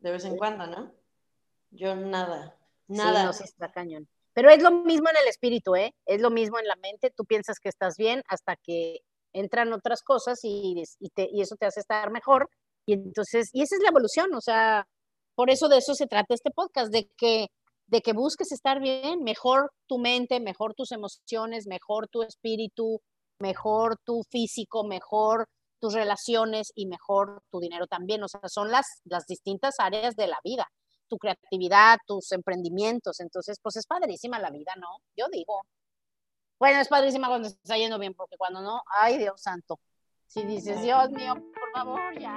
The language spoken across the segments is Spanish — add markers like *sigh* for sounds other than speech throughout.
de vez en cuando, ¿no? Yo nada, nada. Sí, no, sí está cañón. Pero es lo mismo en el espíritu, ¿eh? Es lo mismo en la mente. Tú piensas que estás bien hasta que entran otras cosas y, y, te, y eso te hace estar mejor. Y entonces, y esa es la evolución, o sea, por eso de eso se trata este podcast, de que, de que busques estar bien, mejor tu mente, mejor tus emociones, mejor tu espíritu, mejor tu físico, mejor tus relaciones y mejor tu dinero también. O sea, son las, las distintas áreas de la vida, tu creatividad, tus emprendimientos. Entonces, pues es padrísima la vida, ¿no? Yo digo. Bueno, es padrísima cuando se está yendo bien, porque cuando no, ay Dios santo. Si dices, Dios mío, por favor, ya.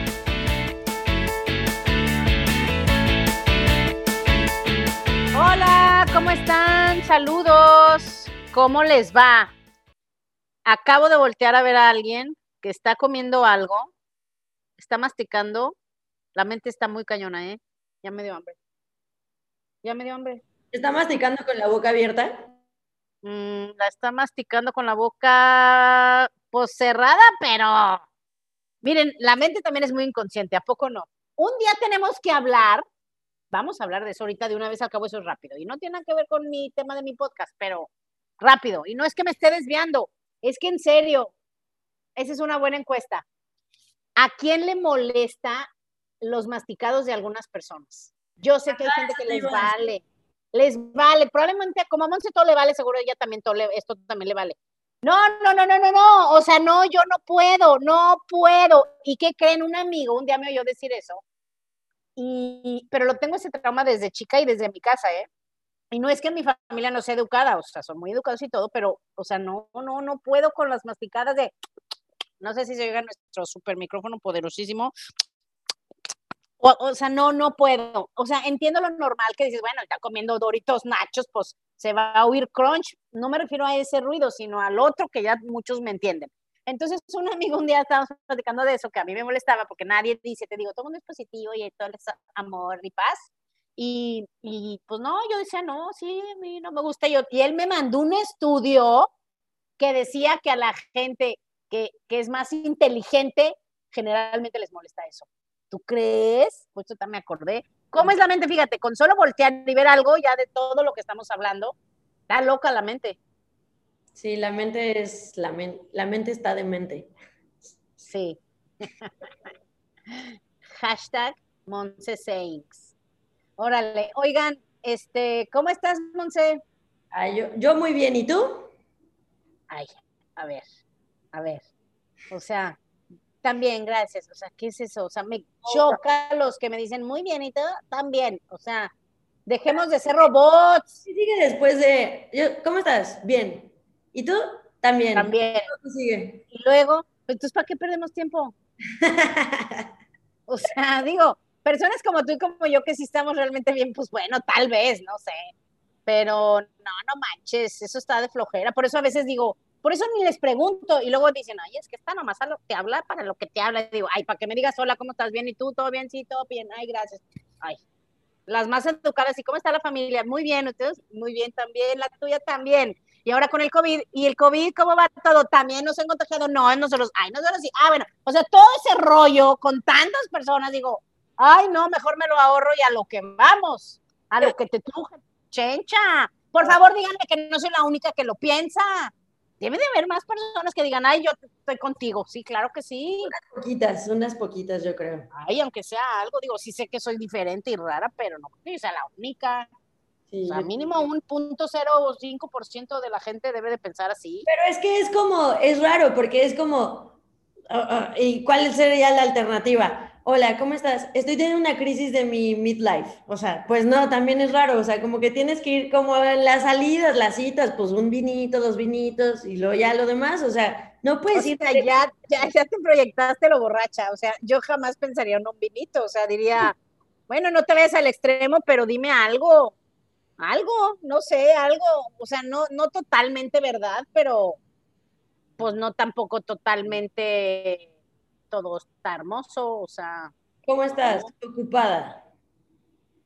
¿Cómo están? Saludos. ¿Cómo les va? Acabo de voltear a ver a alguien que está comiendo algo, está masticando. La mente está muy cañona, ¿eh? Ya me dio hambre. Ya me dio hambre. ¿Está masticando con la boca abierta? Mm, la está masticando con la boca pues cerrada, pero miren, la mente también es muy inconsciente, ¿a poco no? Un día tenemos que hablar Vamos a hablar de eso ahorita de una vez al cabo, eso es rápido. Y no tiene nada que ver con mi tema de mi podcast, pero rápido. Y no es que me esté desviando, es que en serio, esa es una buena encuesta. ¿A quién le molesta los masticados de algunas personas? Yo sé que hay gente que les vale, les vale, probablemente como a Monse todo le vale, seguro ella también todo le, esto también le vale. No, no, no, no, no, no, o sea, no, yo no puedo, no puedo. ¿Y qué creen? Un amigo un día me oyó decir eso y, pero lo tengo ese trauma desde chica y desde mi casa, ¿eh? Y no es que mi familia no sea educada, o sea, son muy educados y todo, pero, o sea, no, no, no puedo con las masticadas de, no sé si se oiga nuestro super micrófono poderosísimo. O, o, sea, no, no puedo. O sea, entiendo lo normal que dices, bueno, está comiendo Doritos, Nachos, pues se va a oír crunch. No me refiero a ese ruido, sino al otro que ya muchos me entienden. Entonces, un amigo un día estábamos platicando de eso, que a mí me molestaba porque nadie dice, te digo, todo mundo es positivo y todo es amor y paz. Y, y, pues no, yo decía, no, sí, a mí no me gusta. Y, y él me mandó un estudio que decía que a la gente que, que es más inteligente, generalmente les molesta eso. ¿Tú crees? Pues yo también me acordé. ¿Cómo es la mente? Fíjate, con solo voltear y ver algo ya de todo lo que estamos hablando, está loca la mente. Sí, la mente es, la, la mente está de mente. Sí. *laughs* Hashtag Monse Órale, oigan, este, ¿cómo estás, Monse? yo, yo muy bien, ¿y tú? Ay, a ver, a ver. O sea, también, gracias. O sea, ¿qué es eso? O sea, me choca los que me dicen muy bien y todo, también. O sea, dejemos de ser robots. Sí, sigue después de. ¿Cómo estás? Bien. ¿Y tú? También. También. Sigue? Y luego, entonces, ¿para qué perdemos tiempo? *laughs* o sea, digo, personas como tú y como yo que sí estamos realmente bien, pues bueno, tal vez, no sé. Pero no, no manches, eso está de flojera. Por eso a veces digo, por eso ni les pregunto. Y luego dicen, ay, es que está nomás a lo que habla para lo que te habla. Y digo, ay, para que me digas, hola, ¿cómo estás? Bien, ¿y tú? ¿Todo bien? Sí, todo bien. Ay, gracias. Ay, las más educadas, ¿y cómo está la familia? Muy bien, ustedes, muy bien también, la tuya también. Y ahora con el COVID, ¿y el COVID cómo va todo? ¿También nos han contagiado? No, nosotros, ay, nosotros sí. Ah, bueno, o sea, todo ese rollo con tantas personas, digo, ay, no, mejor me lo ahorro y a lo que vamos, a lo que te truje, chencha. Por favor, díganme que no soy la única que lo piensa. Debe de haber más personas que digan, ay, yo estoy contigo. Sí, claro que sí. Unas poquitas, unas poquitas, yo creo. Ay, aunque sea algo, digo, sí sé que soy diferente y rara, pero no creo que sea la única. Sí, o sea, mínimo un punto cero o cinco por ciento de la gente debe de pensar así. Pero es que es como, es raro, porque es como, uh, uh, ¿y cuál sería la alternativa? Hola, ¿cómo estás? Estoy teniendo una crisis de mi midlife. O sea, pues no, también es raro. O sea, como que tienes que ir como en las salidas, las citas, pues un vinito, dos vinitos y luego ya lo demás. O sea, no puedes ir. ya, ya, ya te proyectaste lo borracha. O sea, yo jamás pensaría en un vinito. O sea, diría, bueno, no te vayas al extremo, pero dime algo algo, no sé, algo, o sea, no, no totalmente verdad, pero pues no tampoco totalmente todo está hermoso, o sea. ¿Cómo estás? ¿Ocupada?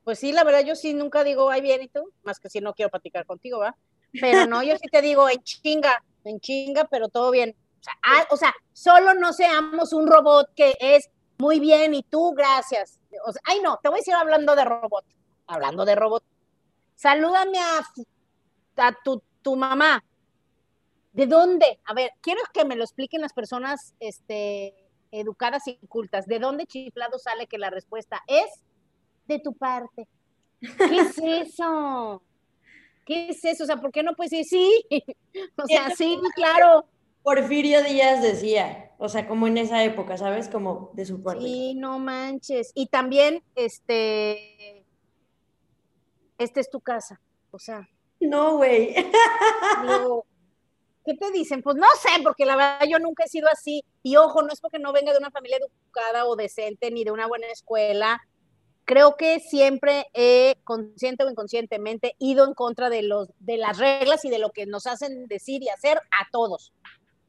Pues sí, la verdad, yo sí nunca digo, ay, bien, ¿y tú? Más que si no quiero platicar contigo, ¿va? Pero no, yo sí te digo, en chinga, en chinga, pero todo bien. O sea, ah, o sea, solo no seamos un robot que es muy bien y tú, gracias. O sea, ay, no, te voy a decir hablando de robot. Hablando de robot. Salúdame a, a tu, tu mamá. ¿De dónde? A ver, quiero que me lo expliquen las personas este, educadas y cultas. ¿De dónde chiflado sale que la respuesta es de tu parte? ¿Qué es *laughs* eso? ¿Qué es eso? O sea, ¿por qué no puedes decir sí? *laughs* O sea, sí, claro. Porfirio Díaz decía, o sea, como en esa época, ¿sabes? Como de su parte. Sí, no manches. Y también, este, esta es tu casa, o sea. No, güey. ¿Qué te dicen? Pues no sé, porque la verdad yo nunca he sido así. Y ojo, no es porque no venga de una familia educada o decente ni de una buena escuela. Creo que siempre he, consciente o inconscientemente, ido en contra de, los, de las reglas y de lo que nos hacen decir y hacer a todos.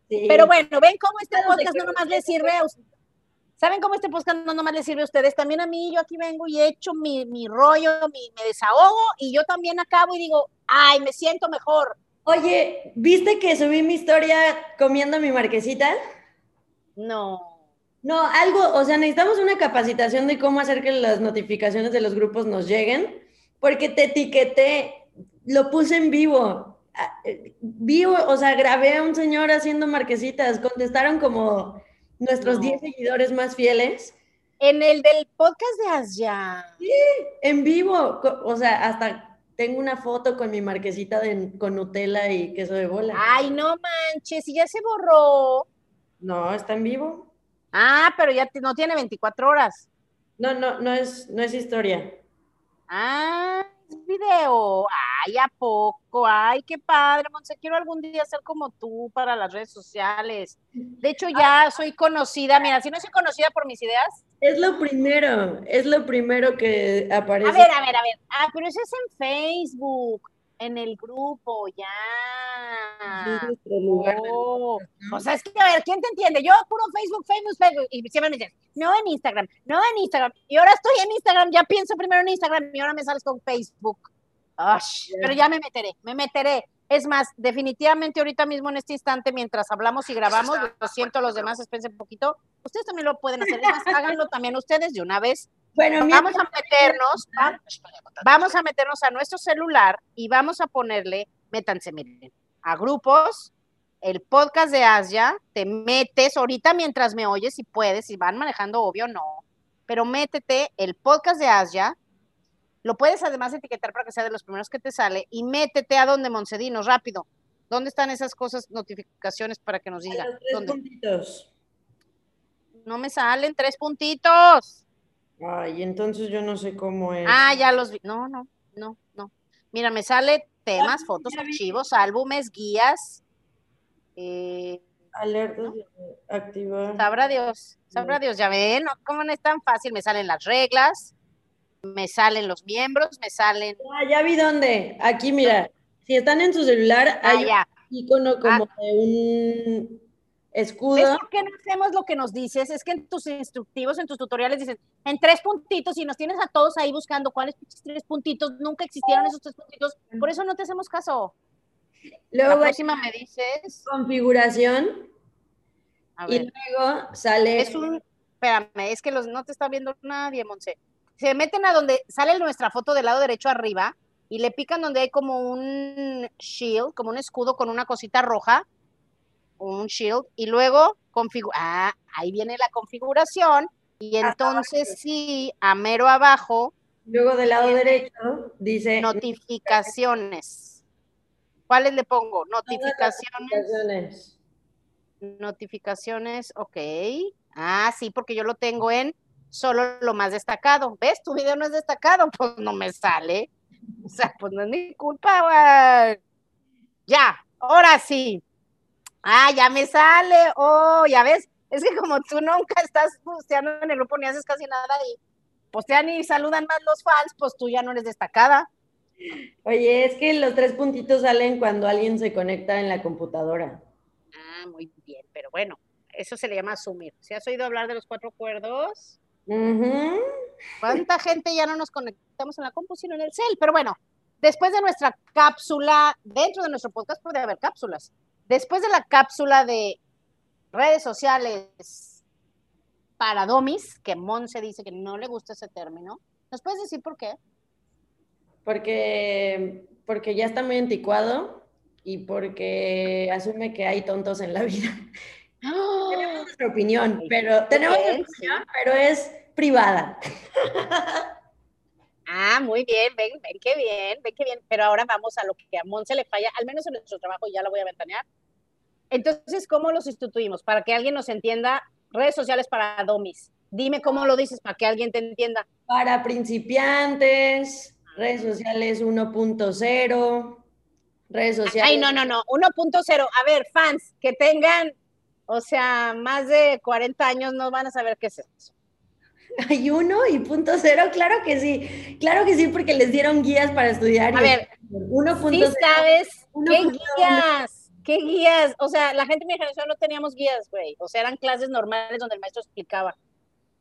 Pero bueno, ven cómo este podcast no nomás le sirve a. ¿Saben cómo este podcast no nomás le sirve a ustedes? También a mí, yo aquí vengo y he hecho mi, mi rollo, mi, me desahogo y yo también acabo y digo, ay, me siento mejor. Oye, ¿viste que subí mi historia comiendo mi marquesita? No. No, algo, o sea, necesitamos una capacitación de cómo hacer que las notificaciones de los grupos nos lleguen, porque te etiqueté, lo puse en vivo vivo, o sea, grabé a un señor haciendo marquesitas, contestaron como nuestros 10 seguidores más fieles. En el del podcast de Asya. Sí, en vivo, o sea, hasta tengo una foto con mi marquesita de, con Nutella y queso de bola. Ay, no manches, y ya se borró. No, está en vivo. Ah, pero ya no tiene 24 horas. No, no, no es, no es historia. Ah, video. Ay, ¿a poco? Ay, qué padre, Monse. Quiero algún día ser como tú para las redes sociales. De hecho, ya soy conocida. Mira, si no soy conocida por mis ideas. Es lo primero, es lo primero que aparece. A ver, a ver, a ver. Ah, pero eso es en Facebook, en el grupo, ya. Nuestro lugar. Oh. O sea, es que, a ver, ¿quién te entiende? Yo puro Facebook, Facebook, Facebook. Y siempre me dicen, no en Instagram, no en Instagram. Y ahora estoy en Instagram, ya pienso primero en Instagram y ahora me sales con Facebook. pero ya me meteré, me meteré. Es más, definitivamente ahorita mismo en este instante, mientras hablamos y grabamos, lo siento, los demás espérense un poquito. Ustedes también lo pueden hacer, más, *laughs* háganlo también ustedes de una vez. Bueno, vamos a meternos, *laughs* vamos a meternos a nuestro celular y vamos a ponerle, métanse, miren, a grupos, el podcast de Asia, te metes ahorita mientras me oyes, si puedes, si van manejando, obvio no, pero métete el podcast de Asia, lo puedes además etiquetar para que sea de los primeros que te sale y métete a donde Moncedino, rápido. ¿Dónde están esas cosas, notificaciones para que nos digan? tres puntitos. No me salen tres puntitos. Ay, entonces yo no sé cómo es. Ah, ya los vi. No, no, no, no. Mira, me sale temas, fotos, archivos, álbumes, guías, eh, Alertas activar. Sabrá Dios, sabrá Dios, ya ven, ¿no? ¿cómo no es tan fácil? Me salen las reglas, me salen los miembros, me salen. Ah, ya vi dónde. Aquí, mira, si están en su celular, ah, hay un icono como ah. de un escudo. ¿Ves por qué no hacemos lo que nos dices? Es que en tus instructivos, en tus tutoriales dicen en tres puntitos y nos tienes a todos ahí buscando cuáles tres puntitos. Nunca existieron esos tres puntitos. Por eso no te hacemos caso. Luego, la próxima me dices. Configuración. y luego sale. Es un. Espérame, es que los, no te está viendo nadie, Monse. Se meten a donde sale nuestra foto del lado derecho arriba y le pican donde hay como un shield, como un escudo con una cosita roja, un shield, y luego configura. Ah, ahí viene la configuración. Y entonces sí, a mero abajo. Luego del lado derecho dice. Notificaciones. ¿Cuáles le pongo? Notificaciones. Notificaciones, ok. Ah, sí, porque yo lo tengo en solo lo más destacado. ¿Ves? Tu video no es destacado, *laughs* pues no me sale. O sea, pues no es mi culpa, güey. Ya, ahora sí. Ah, ya me sale. Oh, ya ves. Es que como tú nunca estás posteando en el grupo ni haces casi nada y postean y saludan más los fans, pues tú ya no eres destacada. Oye, es que los tres puntitos salen cuando alguien se conecta en la computadora. Ah, muy bien, pero bueno, eso se le llama asumir. ¿Si has oído hablar de los cuatro acuerdos? Ujú. ¿Cuánta gente ya no nos conectamos en la compu, sino en el cel? Pero bueno, después de nuestra cápsula, dentro de nuestro podcast puede haber cápsulas. Después de la cápsula de redes sociales para domis, que Monse dice que no le gusta ese término, ¿nos puedes decir por qué? Porque, porque ya está muy anticuado y porque asume que hay tontos en la vida. Tenemos nuestra opinión, pero tenemos nuestra opinión, pero es privada. *laughs* Ah, muy bien, ven, ven qué bien, ven qué bien. Pero ahora vamos a lo que a Monse le falla, al menos en nuestro trabajo, ya la voy a ventanear. Entonces, ¿cómo los sustituimos? Para que alguien nos entienda, redes sociales para domis. Dime cómo lo dices para que alguien te entienda. Para principiantes, redes sociales 1.0, redes sociales. Ay, no, no, no, 1.0. A ver, fans que tengan, o sea, más de 40 años no van a saber qué es eso. Hay uno y punto cero, claro que sí, claro que sí, porque les dieron guías para estudiar. A y- ver, 1.0. Sí sabes qué 1.1. guías, qué guías. O sea, la gente de mi generación no teníamos guías, güey. O sea, eran clases normales donde el maestro explicaba.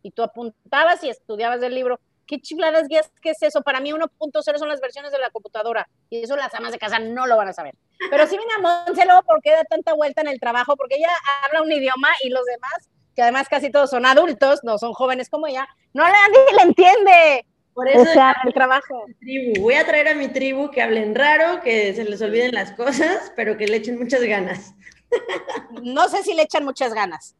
Y tú apuntabas y estudiabas del libro. ¿Qué chifladas guías? ¿Qué es eso? Para mí 1.0 son las versiones de la computadora. Y eso las amas de casa no lo van a saber. Pero sí, mira, Monse, luego, ¿por qué da tanta vuelta en el trabajo? Porque ella habla un idioma y los demás, que además casi todos son adultos, no son jóvenes como ella, no nadie le entiende. Por eso O sea, el trabajo. tribu. Voy a traer a mi tribu que hablen raro, que se les olviden las cosas, pero que le echen muchas ganas. no sé si le echan muchas ganas.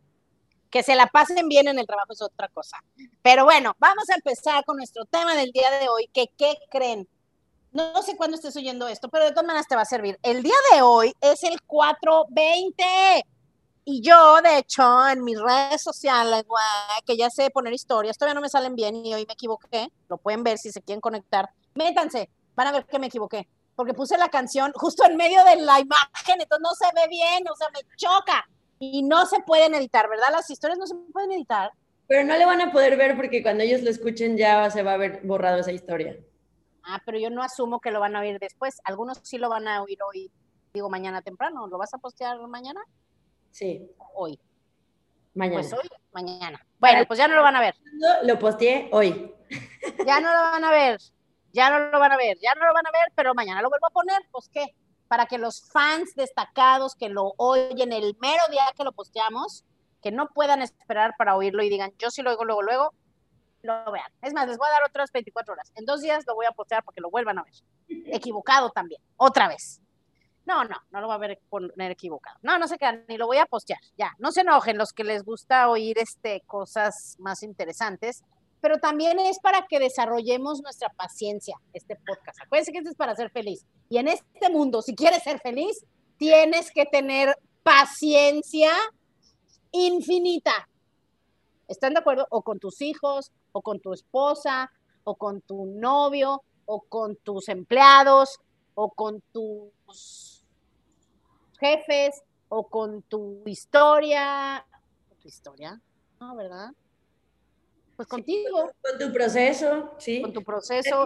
Que se la pasen bien en el trabajo es otra cosa. Pero bueno, vamos a empezar con nuestro tema del día de hoy, que ¿qué creen? No sé cuándo estés oyendo esto, pero de todas maneras te va a servir. El día de hoy es el 420. Y yo, de hecho, en mis redes sociales, güey, que ya sé poner historias, todavía no me salen bien y hoy me equivoqué. Lo pueden ver si se quieren conectar. Métanse, van a ver que me equivoqué. Porque puse la canción justo en medio de la imagen, entonces no se ve bien, o sea, me choca. Y no se pueden editar, ¿verdad? Las historias no se pueden editar. Pero no le van a poder ver porque cuando ellos lo escuchen ya se va a haber borrado esa historia. Ah, pero yo no asumo que lo van a oír después. Algunos sí lo van a oír hoy, digo, mañana temprano. ¿Lo vas a postear mañana? Sí, Hoy. mañana. Pues hoy, mañana. Bueno, pues ya no lo van a ver. Lo posteé hoy. Ya no lo van a ver. Ya no lo van a ver. Ya no lo van a ver, pero mañana lo vuelvo a poner. Pues qué. Para que los fans destacados que lo oyen el mero día que lo posteamos, que no puedan esperar para oírlo y digan, yo sí lo oigo luego, luego, lo vean. Es más, les voy a dar otras 24 horas. En dos días lo voy a postear para que lo vuelvan a ver. Equivocado también. Otra vez. No, no, no lo va a ver poner equivocado. No, no se quedan, ni lo voy a postear. Ya, no se enojen los que les gusta oír este, cosas más interesantes, pero también es para que desarrollemos nuestra paciencia, este podcast. Acuérdense que esto es para ser feliz. Y en este mundo, si quieres ser feliz, tienes que tener paciencia infinita. ¿Están de acuerdo? O con tus hijos, o con tu esposa, o con tu novio, o con tus empleados, o con tus jefes, o con tu historia. ¿Tu historia? No, ¿verdad? Pues contigo, Con tu proceso, ¿sí? con tu proceso,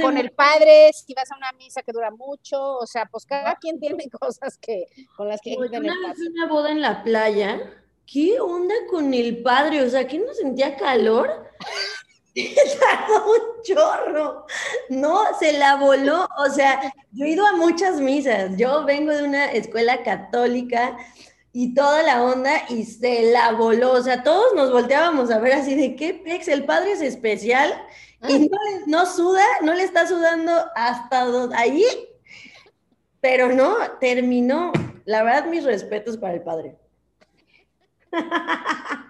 con el padre, si vas a una misa que dura mucho, o sea, pues cada quien tiene *laughs* cosas que con las que tener una vez una boda en la playa. ¿Qué onda con el padre? O sea, ¿que no sentía calor? *laughs* Tardó un chorro. No, se la voló. O sea, yo he ido a muchas misas. Yo vengo de una escuela católica y toda la onda y se la voló. O sea, todos nos volteábamos a ver así de qué pex, el padre es especial y no, no suda, no le está sudando hasta do- ahí, pero no, terminó. La verdad, mis respetos para el padre. *laughs*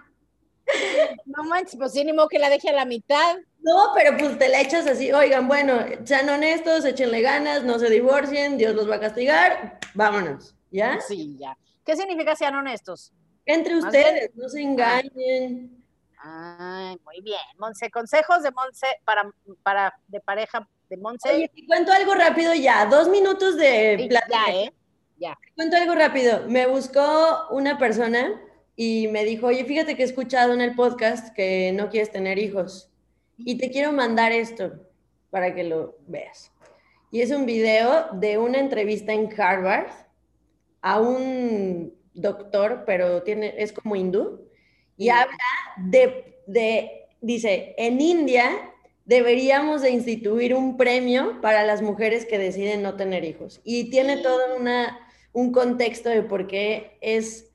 *laughs* No manches, pues sí, ni modo que la deje a la mitad. No, pero pues te la echas así, oigan, bueno, sean honestos, échenle ganas, no se divorcien, Dios los va a castigar, vámonos, ¿ya? Sí, ya. ¿Qué significa sean honestos? Entre ustedes, no se engañen. Ay, muy bien. Monse, consejos de Monse para, para de pareja de Monse. Oye, te cuento algo rápido ya, dos minutos de Sí, plática. ya, ¿eh? Te cuento algo rápido. Me buscó una persona y me dijo, oye, fíjate que he escuchado en el podcast que no quieres tener hijos y te quiero mandar esto para que lo veas. y es un video de una entrevista en Harvard a un doctor, pero tiene, es como hindú, y habla de, de, dice, en India deberíamos de instituir un premio para las mujeres que deciden no tener hijos. Y tiene todo una, un contexto de por qué es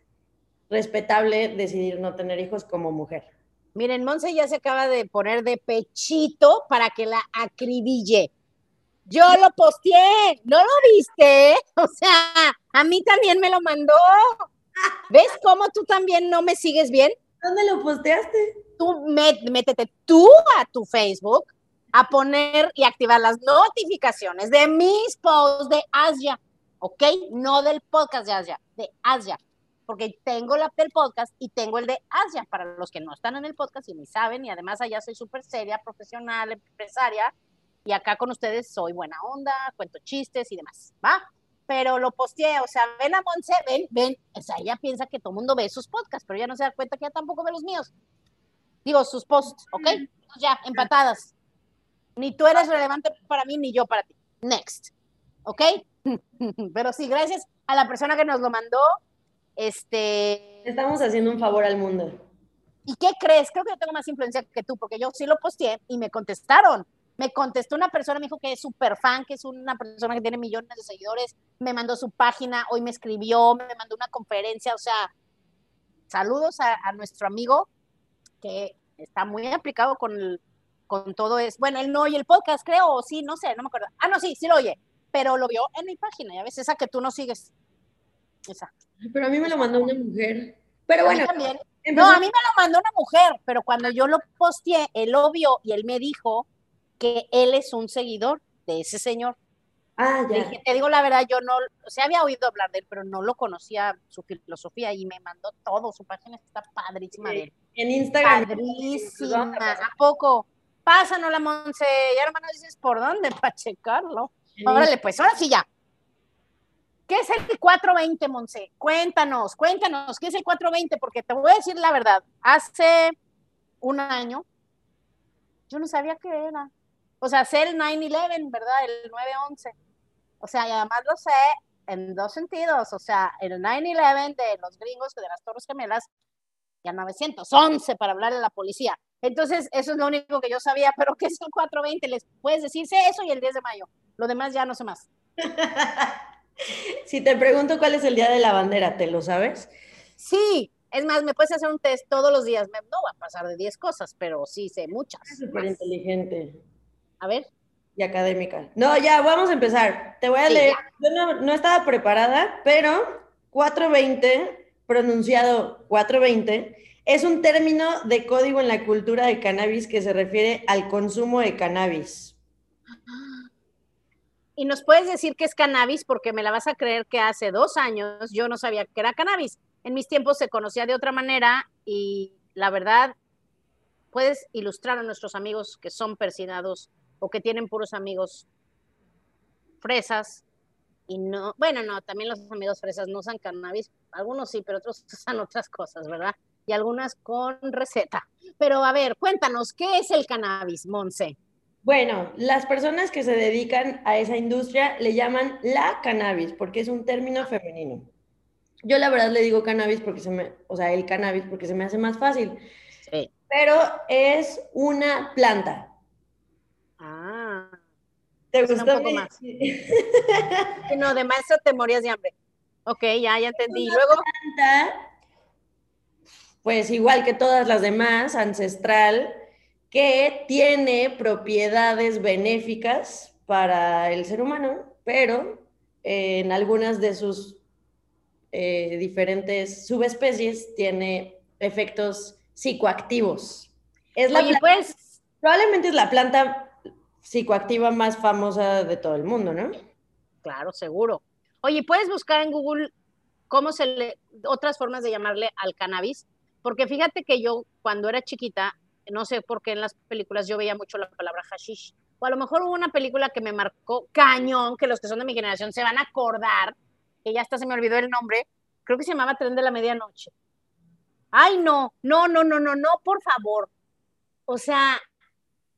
respetable decidir no tener hijos como mujer. Miren, Monse ya se acaba de poner de pechito para que la acribille. Yo lo posteé, ¿no lo viste? *laughs* O sea, a mí también me lo mandó. ¿Ves cómo tú también no me sigues bien? ¿Dónde lo posteaste? Tú métete tú a tu Facebook a poner y activar las notificaciones de mis posts de Asia, ¿ok? No del podcast de Asia, de Asia porque tengo la del podcast y tengo el de Asia, para los que no están en el podcast y ni saben, y además allá soy súper seria, profesional, empresaria, y acá con ustedes soy buena onda, cuento chistes y demás, ¿va? Pero lo posteé, o sea, ven a Monse, ven, ven, o sea, ella piensa que todo el mundo ve sus podcasts, pero ella no se da cuenta que ella tampoco ve los míos. Digo, sus posts, ¿ok? Ya, empatadas. Ni tú eres relevante para mí, ni yo para ti. Next, ¿ok? *laughs* pero sí, gracias a la persona que nos lo mandó, este. Estamos haciendo un favor al mundo. ¿Y qué crees? Creo que yo tengo más influencia que tú, porque yo sí lo posteé y me contestaron. Me contestó una persona, me dijo que es súper fan, que es una persona que tiene millones de seguidores, me mandó su página, hoy me escribió, me mandó una conferencia, o sea, saludos a, nuestro amigo que está muy aplicado con, con todo eso. Bueno, él no oye el podcast, creo, o sí, no sé, no me acuerdo. Ah, no, sí, sí lo oye, pero lo vio en mi página, ya ves, esa que tú no sigues. Pero a mí me lo mandó una mujer. Pero bueno. No, a mí me lo mandó una mujer, pero cuando yo lo posteé, él lo vio y él me dijo que él es un seguidor de ese señor. Ah, ya. te digo la verdad, yo no, o sea, había oído hablar de él, pero no lo conocía su filosofía y me mandó todo, su página está padrísima de él. En Instagram. Padrísima, ¿a poco? Pásanos la Monse, ya hermano dices por dónde *laughs* para checarlo. Órale, pues, ahora sí ya. ¿Qué es el 420, Monse? Cuéntanos, cuéntanos, ¿qué es el 420? Porque te voy a decir la verdad, hace un año yo no sabía qué era. O sea, sé el 9-11, ¿verdad? El 9-11. O sea, y además lo sé en dos sentidos. O sea, el 9-11 de los gringos, de las Torres Gemelas, y el 911 para hablar a la policía. Entonces, eso es lo único que yo sabía, pero ¿qué es el 420? Les puedes decirse eso y el 10 de mayo. Lo demás ya no sé más. *laughs* *laughs* Si te pregunto cuál es el día de la bandera, ¿te lo sabes? Sí, es más, me puedes hacer un test todos los días. no va a pasar de 10 cosas, pero sí sé muchas. Súper inteligente. A ver. Y académica. No, ya, vamos a empezar. Te voy a leer. Yo no, no estaba preparada, pero 420, pronunciado 420, es un término de código en la cultura de cannabis que se refiere al consumo de cannabis. Y nos puedes decir que es cannabis porque me la vas a creer que hace dos años yo no sabía que era cannabis. En mis tiempos se conocía de otra manera y la verdad, puedes ilustrar a nuestros amigos que son persinados o que tienen puros amigos fresas y no, bueno, no, también los amigos fresas no usan cannabis, algunos sí, pero otros *laughs* usan otras cosas, ¿verdad? Y algunas con receta. Pero a ver, cuéntanos, ¿qué es el cannabis, Monse? Bueno, las personas que se dedican a esa industria le llaman la cannabis porque es un término femenino. Yo la verdad le digo cannabis porque se me, o sea, el cannabis porque se me hace más fácil. Sí. Pero es una planta. Ah. ¿Te gustó? Un poco más. *laughs* no, de maestro te morías de hambre. Ok, ya, ya entendí. Luego. Planta, pues igual que todas las demás, ancestral, que tiene propiedades benéficas para el ser humano, pero en algunas de sus eh, diferentes subespecies tiene efectos psicoactivos. Es la pues, probablemente es la planta psicoactiva más famosa de todo el mundo, ¿no? Claro, seguro. Oye, puedes buscar en Google cómo se le, otras formas de llamarle al cannabis, porque fíjate que yo cuando era chiquita no sé por qué en las películas yo veía mucho la palabra hashish. O a lo mejor hubo una película que me marcó cañón, que los que son de mi generación se van a acordar, que ya hasta se me olvidó el nombre, creo que se llamaba Tren de la Medianoche. Ay, no, no, no, no, no, no, por favor. O sea,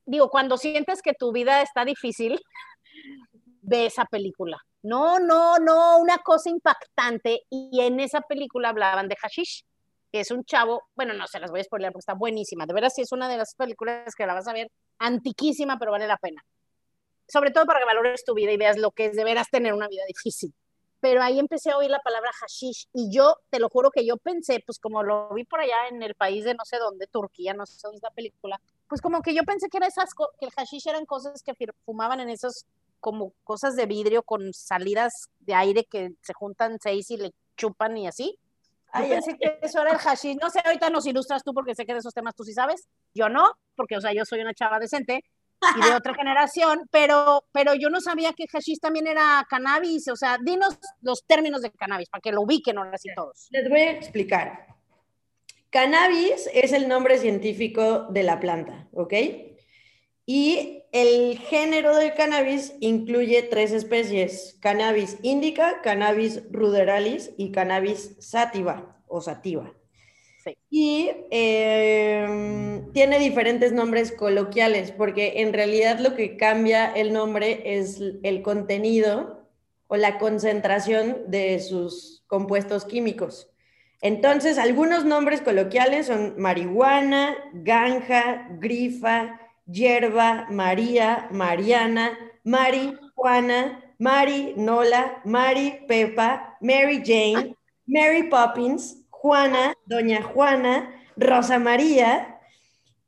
digo, cuando sientes que tu vida está difícil, *laughs* ve esa película. No, no, no, una cosa impactante. Y en esa película hablaban de Hashish, que es un chavo, bueno, no se las voy a spoiler porque está buenísima. De veras, sí es una de las películas que la vas a ver antiquísima, pero vale la pena. Sobre todo para que valores tu vida y veas lo que es de veras tener una vida difícil. Pero ahí empecé a oír la palabra hashish y yo, te lo juro que yo pensé, pues como lo vi por allá en el país de no sé dónde, Turquía, no sé dónde es la película, pues como que yo pensé que, era esas que el hashish eran cosas que fumaban en esos como cosas de vidrio con salidas de aire que se juntan seis y le chupan y así. Yo pensé que eso era el hashish. No sé, ahorita nos ilustras tú porque sé que de esos temas tú sí sabes. Yo no, porque, o sea, yo soy una chava decente y de *laughs* otra generación, pero, pero yo no sabía que hashish también era cannabis. O sea, dinos los términos de cannabis para que lo ubiquen ahora sí todos. Les voy a explicar. Cannabis es el nombre científico de la planta, ¿ok? Y el género del cannabis incluye tres especies, cannabis indica, cannabis ruderalis y cannabis sativa o sativa. Y em, tiene diferentes nombres coloquiales, porque en realidad lo que cambia el nombre es el contenido o la concentración de sus compuestos químicos. Entonces, algunos nombres coloquiales son marihuana, ganja, grifa, hierba, María, Mariana, Mari, Juana, Mari, Nola, Mari, Pepa, Mary Jane, Mary Poppins, Juana, Doña Juana, Rosa María.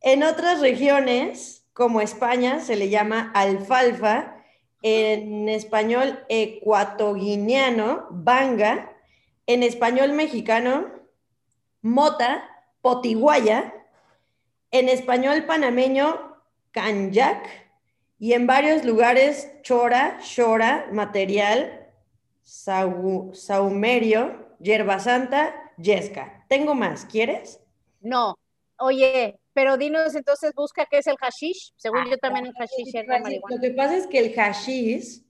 En otras regiones, como España, se le llama alfalfa, en español ecuatoguineano, banga, en español mexicano, mota, potiguaya, en español panameño, canyac, y en varios lugares, chora, chora, material, saumerio, hierba santa, yesca. Tengo más, ¿quieres? No. Oye, pero dinos entonces, busca qué es el hashish. Según yo también el hashish es la marihuana. Lo que pasa es que el hashish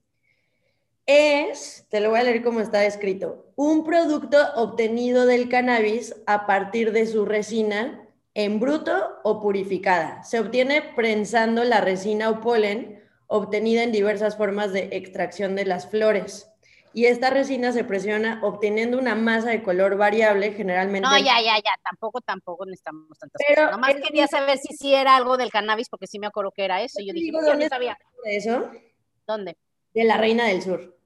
es, te lo voy a leer como está escrito, un producto obtenido del cannabis a partir de su resina en bruto o purificada. Se obtiene prensando la resina o polen obtenida en diversas formas de extracción de las flores. Y esta resina se presiona obteniendo una masa de color variable, generalmente. No, ya, ya, ya, tampoco, tampoco necesitamos tantas Pero cosas. Nomás quería saber si sí era algo del cannabis, porque sí me acuerdo que era eso. Yo dije, ¿dónde no sabía. ¿De eso? ¿Dónde? De la Reina del Sur.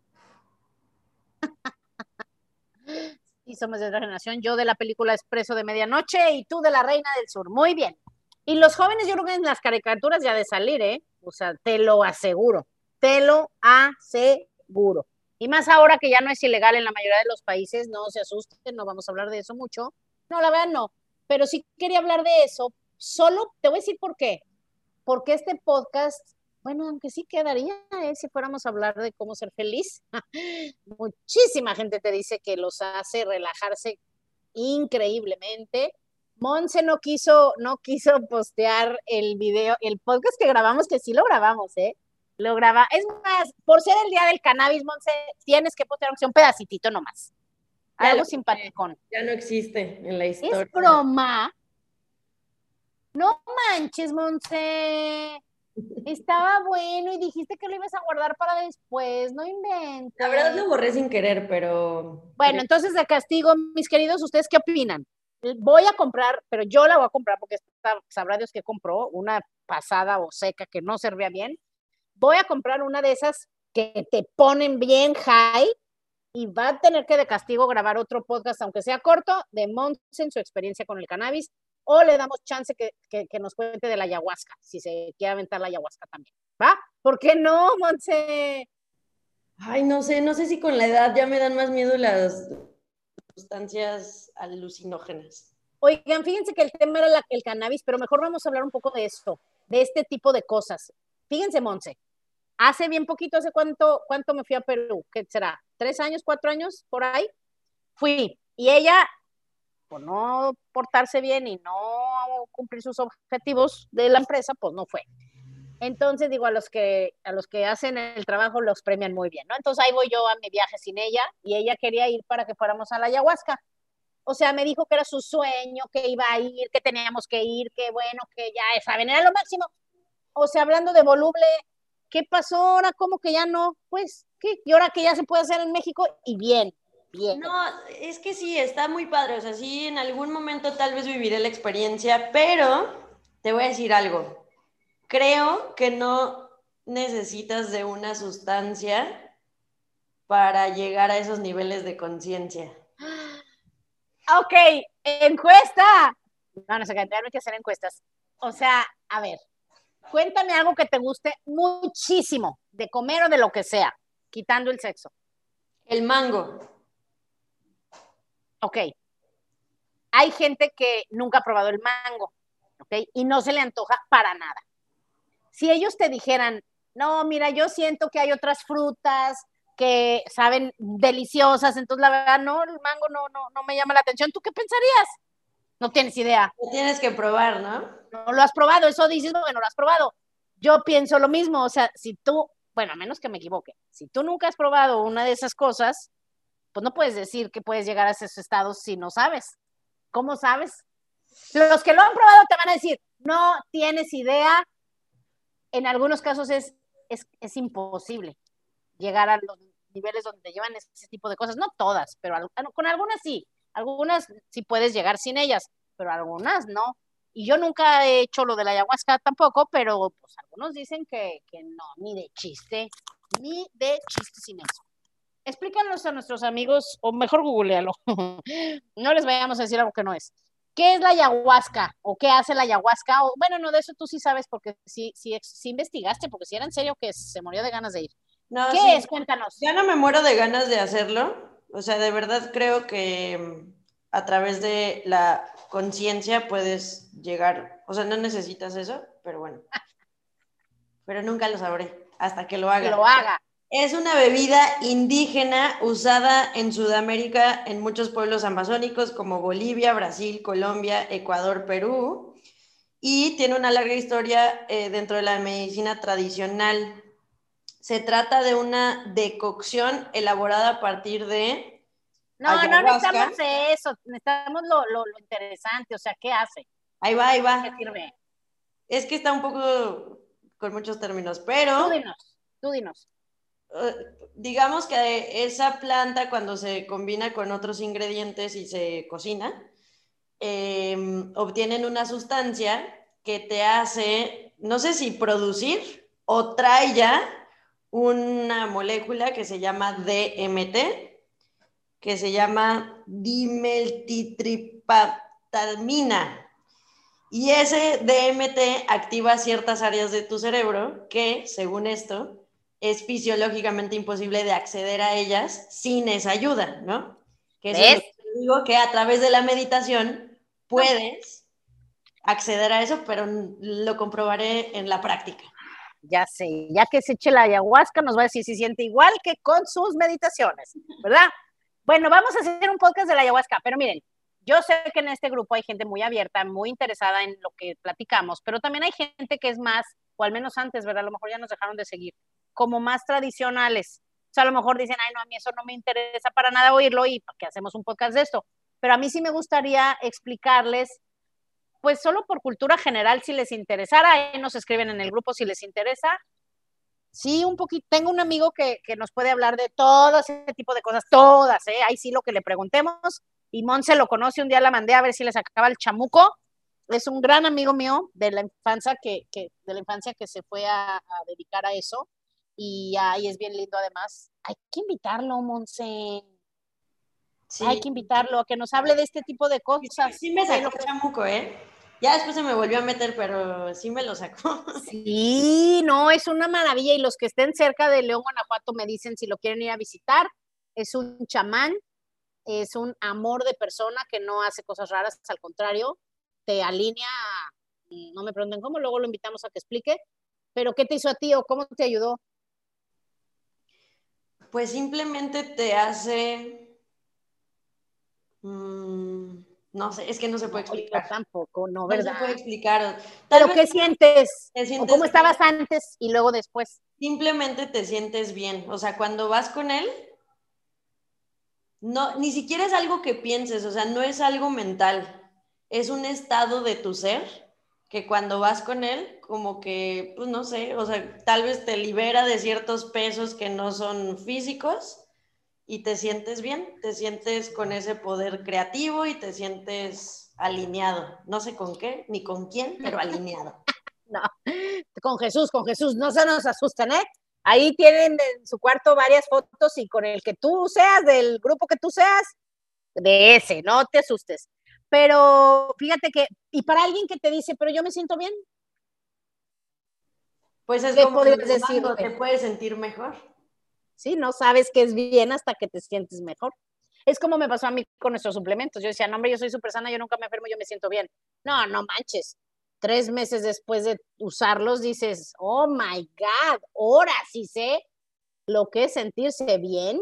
*laughs* somos de otra generación. Yo de la película Expreso de Medianoche y tú de la Reina del Sur. Muy bien. Y los jóvenes, yo creo que en las caricaturas ya de salir, ¿eh? O sea, te lo aseguro. Te lo aseguro. Y más ahora que ya no es ilegal en la mayoría de los países, no se asusten, no vamos a hablar de eso mucho. No, la verdad no. Pero sí quería hablar de eso. Solo te voy a decir por qué. Porque este podcast bueno, aunque sí quedaría ¿eh? si fuéramos a hablar de cómo ser feliz. *laughs* Muchísima gente te dice que los hace relajarse increíblemente. Monse no quiso, no quiso postear el video, el podcast que grabamos, que sí lo grabamos, ¿eh? Lo graba. Es más, por ser el día del cannabis, Monse, tienes que postear un pedacitito nomás. Algo simpaticón. Ya no existe en la historia. Es broma. No manches, Monse. Estaba bueno y dijiste que lo ibas a guardar para después, no inventes. La verdad lo borré sin querer, pero... Bueno, entonces de castigo, mis queridos, ¿ustedes qué opinan? Voy a comprar, pero yo la voy a comprar porque sabrá Dios que compró, una pasada o seca que no servía bien. Voy a comprar una de esas que te ponen bien high y va a tener que de castigo grabar otro podcast, aunque sea corto, de Monsen, su experiencia con el cannabis o le damos chance que, que, nos cuente de la ayahuasca, si se quiere aventar la ayahuasca también. ¿Va? ¿Por qué no, Monse? Ay, no sé, no sé si con la edad ya me dan más miedo las sustancias alucinógenas. Oigan, fíjense que el tema era el cannabis, pero mejor vamos a hablar un poco de esto, de este tipo de cosas. Fíjense, Monse, hace bien poquito, ¿hace cuánto, cuánto me fui a Perú? ¿Qué será? ¿Tres años, cuatro años por ahí? Fui. Y ella no portarse bien y no cumplir sus objetivos de la empresa, pues no fue. Entonces digo, a los que a los que hacen el trabajo los premian muy bien, ¿no? Entonces ahí voy yo a mi viaje sin ella y ella quería ir para que fuéramos a la ayahuasca. O sea, me dijo que era su sueño, que iba a ir, que teníamos que ir, que bueno, que ya saben, era lo máximo. O sea, hablando de voluble, ¿qué pasó ahora? ¿Cómo que ya no? Pues, ¿qué? Y ahora que ya se puede hacer en México y bien, bien. No, es que sí, está muy padre. O sea, sí, en algún momento tal vez viviré la experiencia, pero te voy a decir algo. Creo que no necesitas de una sustancia para llegar a esos niveles de conciencia. *gasps* Ok, encuesta. No, no sé, hay que hacer encuestas. O sea, a ver, cuéntame algo que te guste muchísimo, de comer o de lo que sea, quitando el sexo. El mango. Ok. Hay gente que nunca ha probado el mango, ¿ok? Y no se le antoja para nada. Si ellos te dijeran, no, mira, yo siento que hay otras frutas que saben deliciosas, entonces la verdad, no, el mango no, no, no me llama la atención. ¿Tú qué pensarías? No tienes idea. Lo tienes que probar, ¿no? No lo has probado, eso dices, bueno, lo has probado. Yo pienso lo mismo, o sea, si tú, bueno, a menos que me equivoque, si tú nunca has probado una de esas cosas, pues no puedes decir que puedes llegar a esos estados si no sabes. ¿Cómo sabes? Los que lo han probado te van a decir, no tienes idea. En algunos casos es es, imposible llegar a los niveles donde llevan ese tipo de cosas. No todas, pero con algunas sí. Algunas sí puedes llegar sin ellas, pero algunas no. Y yo nunca he hecho lo de la ayahuasca tampoco, pero pues algunos dicen que, que no, ni de chiste, ni de chiste sin eso. Explícanos a nuestros amigos, o mejor googlealo. *laughs* no les vayamos a decir algo que no es. ¿Qué es la ayahuasca? ¿O qué hace la ayahuasca? O, bueno, no, de eso tú sí sabes porque sí, sí, sí investigaste, porque si era en serio que se murió de ganas de ir. ¿Qué es? Cuéntanos. Ya no me muero de ganas de hacerlo. O sea, de verdad creo que mm, a través de la conciencia puedes llegar, o sea, no necesitas eso, pero bueno. *laughs* pero nunca lo sabré hasta que lo haga. Que lo haga. Es una bebida indígena usada en Sudamérica en muchos pueblos amazónicos como Bolivia, Brasil, Colombia, Ecuador, Perú. Y tiene una larga historia eh, dentro de la medicina tradicional. Se trata de una decocción elaborada a partir de... No, no necesitamos eso, necesitamos lo, lo, interesante, o sea, ¿qué hace? Ahí va, ahí va. ¿Qué sirve? Es que está un poco con muchos términos, pero... Tú dinos, tú dinos. Eh, digamos que esa planta cuando se combina con otros ingredientes y se cocina, em, obtienen una sustancia que te hace, no sé si producir o trae una molécula que se llama DMT, que se llama dimeltitriptamina. Y ese DMT activa ciertas áreas de tu cerebro que, según esto, es fisiológicamente imposible de acceder a ellas sin esa ayuda, ¿no? Que es digo que a través de la meditación puedes acceder a eso, pero lo comprobaré en la práctica. Ya sé, ya que se eche la ayahuasca, nos va a decir si siente igual que con sus meditaciones, ¿verdad? Bueno, vamos a hacer un podcast de la ayahuasca, pero miren, yo sé que en este grupo hay gente muy abierta, muy interesada en lo que platicamos, pero también hay gente que es más, o al menos antes, ¿verdad? A lo mejor ya nos dejaron de seguir, como más tradicionales. O sea, a lo mejor dicen, ay, no, a mí eso no me interesa para nada oírlo y que hacemos un podcast de esto. Pero a mí sí me gustaría explicarles, pues solo por cultura general, si les interesara, ahí nos escriben en el grupo si les interesa. Sí, un poquito, tengo un amigo que, que nos puede hablar de todo ese tipo de cosas, todas, ¿eh? Ahí sí lo que le preguntemos. Y Monse lo conoce, un día la mandé a ver si le sacaba el chamuco. Es un gran amigo mío de la infancia que, que de la infancia que se fue a, a dedicar a eso y ahí es bien lindo además. Hay que invitarlo, Monse. Sí. Hay que invitarlo a que nos hable de este tipo de cosas. Sí, me sacó chamuco, ¿eh? Ya después se me volvió a meter, pero sí me lo sacó. *laughs* Sí, no, es una maravilla. Y los que estén cerca de León, Guanajuato, me dicen si lo quieren ir a visitar. Es un chamán, es un amor de persona que no hace cosas raras, al contrario, te alinea, no me pregunten cómo, luego lo invitamos a que explique. Pero, ¿qué te hizo a ti o cómo te ayudó? Pues simplemente te hace... Mm, no sé, es que no se puede explicar. tampoco, no, ¿verdad? No se puede explicar. ¿Pero qué sientes? ¿Cómo estabas antes y luego después? Simplemente te sientes bien. O sea, cuando vas con él, no, ni siquiera es algo que pienses, o sea, no es algo mental. Es un estado de tu ser que cuando vas con él, como que, pues no sé, o sea, tal vez te libera de ciertos pesos que no son físicos y te sientes bien, te sientes con ese poder creativo y te sientes alineado. No sé con qué ni con quién, pero alineado. *laughs* no, con Jesús, con Jesús, no se nos asusten, ¿eh? Ahí tienen en su cuarto varias fotos y con el que tú seas, del grupo que tú seas, de ese, no te asustes. Pero fíjate que, y para alguien que te dice, pero yo me siento bien. Pues es como decir, te puedes sentir mejor. Sí, no sabes que es bien hasta que te sientes mejor. Es como me pasó a mí con nuestros suplementos. Yo decía, no, hombre, yo soy súper sana, yo nunca me enfermo, yo me siento bien. No, no manches. Tres meses después de usarlos dices, oh my God, ahora sí sé lo que es sentirse bien.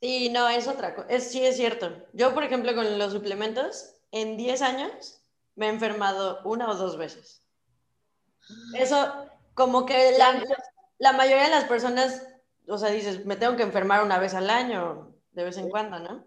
Sí, no, es otra cosa. Sí, es cierto. Yo, por ejemplo, con los suplementos, en 10 años me he enfermado una o dos veces. Eso, como que la, la mayoría de las personas, o sea, dices, me tengo que enfermar una vez al año, de vez en cuando, ¿no?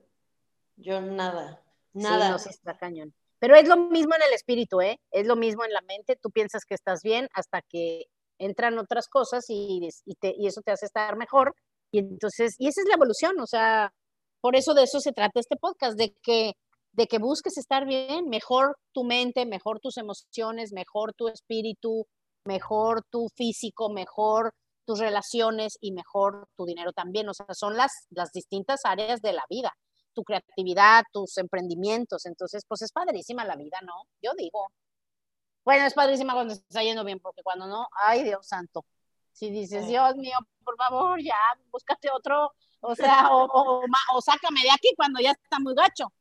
Yo nada, nada. Sí, no, está cañón. Pero es lo mismo en el espíritu, ¿eh? Es lo mismo en la mente. Tú piensas que estás bien hasta que entran otras cosas y, y, te, y eso te hace estar mejor. Y entonces, y esa es la evolución, o sea, por eso de eso se trata este podcast, de que, de que busques estar bien, mejor tu mente, mejor tus emociones, mejor tu espíritu, mejor tu físico, mejor tus relaciones y mejor tu dinero también. O sea, son las, las distintas áreas de la vida, tu creatividad, tus emprendimientos. Entonces, pues es padrísima la vida, ¿no? Yo digo. Bueno, es padrísima cuando está yendo bien, porque cuando no, ay Dios santo. Si dices, Dios mío, por favor, ya, búscate otro, o sea, o, o, sácame de aquí cuando ya está muy gacho.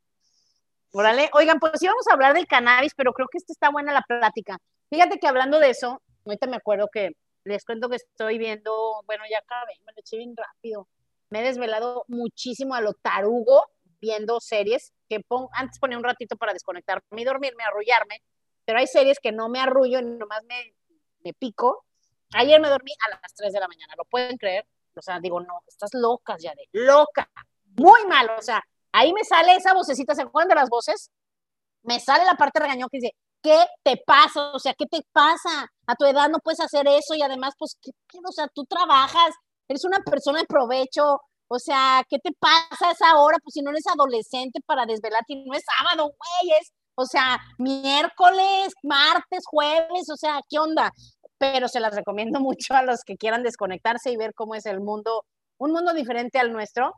Órale, oigan, pues íbamos a hablar del cannabis, pero creo que esta está buena la plática. Fíjate que hablando de eso, ahorita me acuerdo que les cuento que estoy viendo, bueno, ya acabé, me lo eché bien rápido. Me he desvelado muchísimo a lo tarugo viendo series que antes ponía un ratito para desconectarme y dormirme, arrullarme, pero hay series que no me arrullo y nomás me, me pico. Ayer me dormí a las 3 de la mañana, ¿lo pueden creer? O sea, digo, no, estás loca, ya de loca, muy mal, o sea, ahí me sale esa vocecita, ¿se acuerdan de las voces? Me sale la parte regañón que dice, ¿qué te pasa? O sea, ¿qué te pasa? A tu edad no puedes hacer eso y además, pues, ¿qué, o sea, tú trabajas, eres una persona de provecho, o sea, ¿qué te pasa a esa hora? Pues si no eres adolescente para desvelarte no es sábado, güey, es, o sea, miércoles, martes, jueves, o sea, ¿qué onda? Pero se las recomiendo *laughs* mucho a los que quieran desconectarse y ver cómo es el mundo, un mundo diferente al nuestro.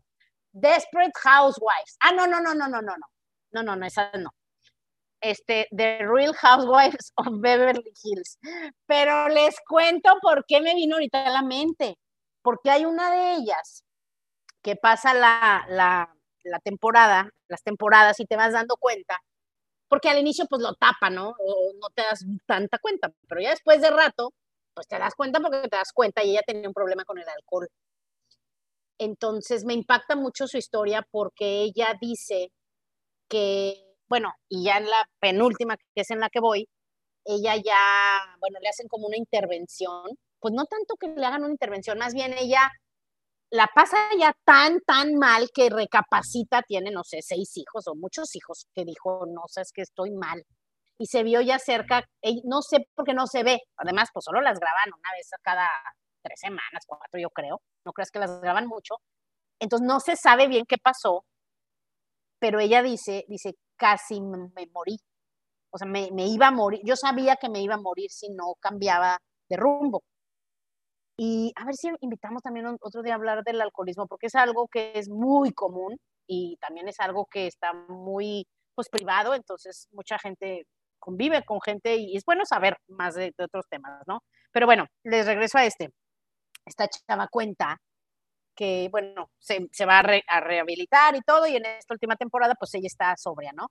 Desperate Housewives. Ah, no, no, no, no, no, no, no. No, no, no, esa no este, The Real Housewives *laughs* of Beverly Hills. Pero les cuento por qué me vino ahorita a la mente. Porque hay una de ellas que pasa la, la, la temporada, las temporadas y te vas dando cuenta, porque al inicio pues lo tapa, ¿no? O no te das tanta cuenta, pero ya después de rato, pues te das cuenta porque te das cuenta y ella tenía un problema con el alcohol. Entonces me impacta mucho su historia porque ella dice que bueno, y ya en la penúltima, que es en la que voy, ella ya, bueno, le hacen como una intervención, pues no tanto que le hagan una intervención, más bien ella la pasa ya tan, tan mal que recapacita, tiene, no sé, seis hijos o muchos hijos, que dijo, no, sabes que estoy mal. Y se vio ya cerca, no sé por qué no se ve, además, pues solo las graban una vez a cada tres semanas, cuatro, yo creo, no crees que las graban mucho. Entonces no se sabe bien qué pasó, pero ella dice, dice, casi me, morí. O sea, me, iba a morir. Yo sabía que me iba a morir si no cambiaba de rumbo. Y a ver si invitamos también otro día a hablar del alcoholismo, porque es algo que es muy común y también es algo que está muy pues privado, entonces mucha gente convive con gente y es bueno saber más de, otros temas, ¿no? Pero bueno, les regreso a este. Esta chava cuenta que, bueno, se, va a, rehabilitar y todo, y en esta última temporada, pues ella está sobria, ¿no?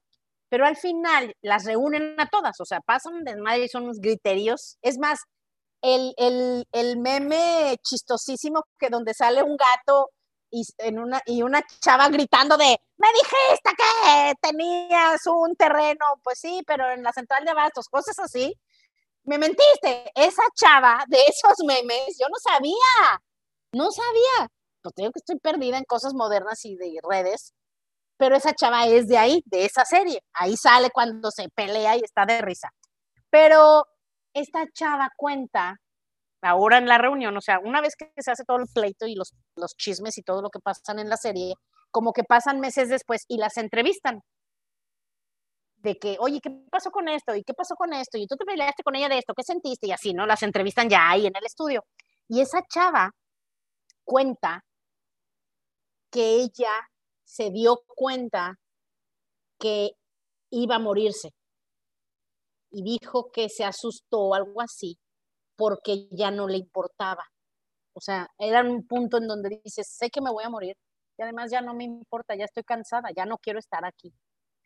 Pero al final las reúnen a todas, o sea, pasan desmadre y son unos griterios. Es más, el, el, el, meme chistosísimo que donde sale un gato y, en una, y una chava gritando de, me dijiste que tenías un terreno, pues sí, pero en la central de abastos, cosas así. Me mentiste, esa chava de esos memes, yo no sabía, no sabía pues digo que estoy perdida en cosas modernas y de redes, pero esa chava es de ahí, de esa serie. Ahí sale cuando se pelea y está de risa. Pero esta chava cuenta, ahora en la reunión, o sea, una vez que se hace todo el pleito y los, los chismes y todo lo que pasan en la serie, como que pasan meses después y las entrevistan. De que, oye, ¿qué pasó con esto? ¿Y qué pasó con esto? ¿Y tú te peleaste con ella de esto? ¿Qué sentiste? Y así, ¿no? Las entrevistan ya ahí en el estudio. Y esa chava cuenta que ella se dio cuenta que iba a morirse y dijo que se asustó o algo así porque ya no le importaba. O sea, era un punto en donde dices, sé que me voy a morir y además ya no me importa, ya estoy cansada, ya no quiero estar aquí.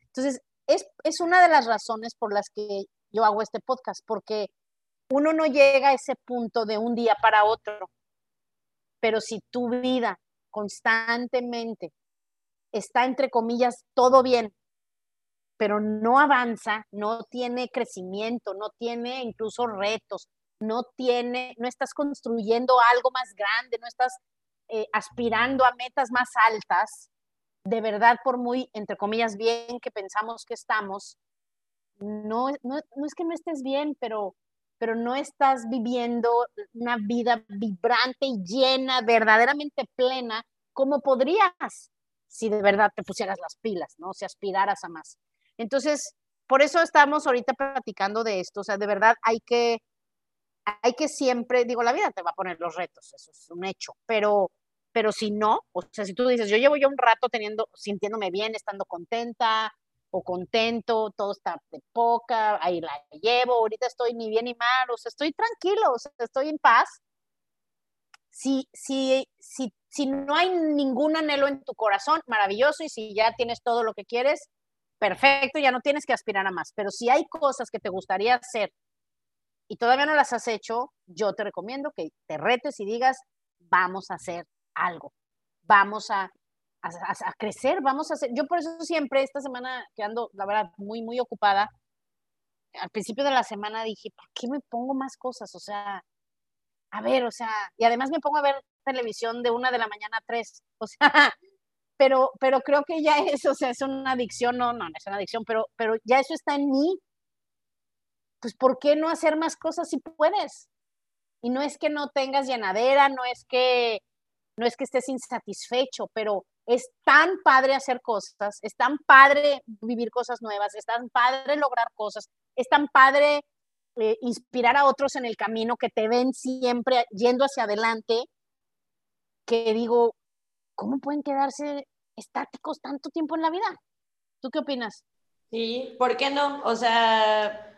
Entonces, es, es una de las razones por las que yo hago este podcast, porque uno no llega a ese punto de un día para otro, pero si tu vida constantemente está, entre comillas, todo bien, pero no avanza, no tiene crecimiento, no tiene incluso retos, no tiene, no estás construyendo algo más grande, no estás eh, aspirando a metas más altas, de verdad, por muy, entre comillas, bien que pensamos que estamos, no, es que no estés bien, pero, pero no estás viviendo una vida vibrante y llena, verdaderamente plena, como podrías si de verdad te pusieras las pilas, ¿no? Si aspiraras a más. Entonces, por eso estamos ahorita platicando de esto, o sea, de verdad hay que, hay que siempre, digo, la vida te va a poner los retos, eso es un hecho, pero, pero si no, o sea, si tú dices, yo llevo ya un rato teniendo, sintiéndome bien, estando contenta o contento, todo está de poca, ahí la llevo, ahorita estoy ni bien ni mal, o sea, estoy tranquilo, o sea, estoy en paz. Si, si, si, si no hay ningún anhelo en tu corazón, maravilloso, y si ya tienes todo lo que quieres, perfecto, ya no tienes que aspirar a más. Pero si hay cosas que te gustaría hacer y todavía no las has hecho, yo te recomiendo que te retes y digas, vamos a hacer algo, vamos a, a, crecer, vamos a hacer. Yo por eso siempre, esta semana que ando, la verdad, muy, muy ocupada, al principio de la semana dije, ¿por qué me pongo más cosas? O sea, a ver, o sea, y además me pongo a ver televisión de una de la mañana a tres, *laughs* o sea, pero, pero creo que ya eso, o sea, es una adicción, no, no, no es una adicción, pero, pero ya eso está en mí. Pues, ¿por qué no hacer más cosas si puedes? Y no es que no tengas llenadera, no es que, no es que estés insatisfecho, pero es tan padre hacer cosas, es tan padre vivir cosas nuevas, es tan padre lograr cosas, es tan padre eh, inspirar a otros en el camino que te ven siempre yendo hacia adelante, que digo, ¿cómo pueden quedarse estáticos tanto tiempo en la vida? ¿Tú qué opinas? Sí, ¿por qué no? O sea,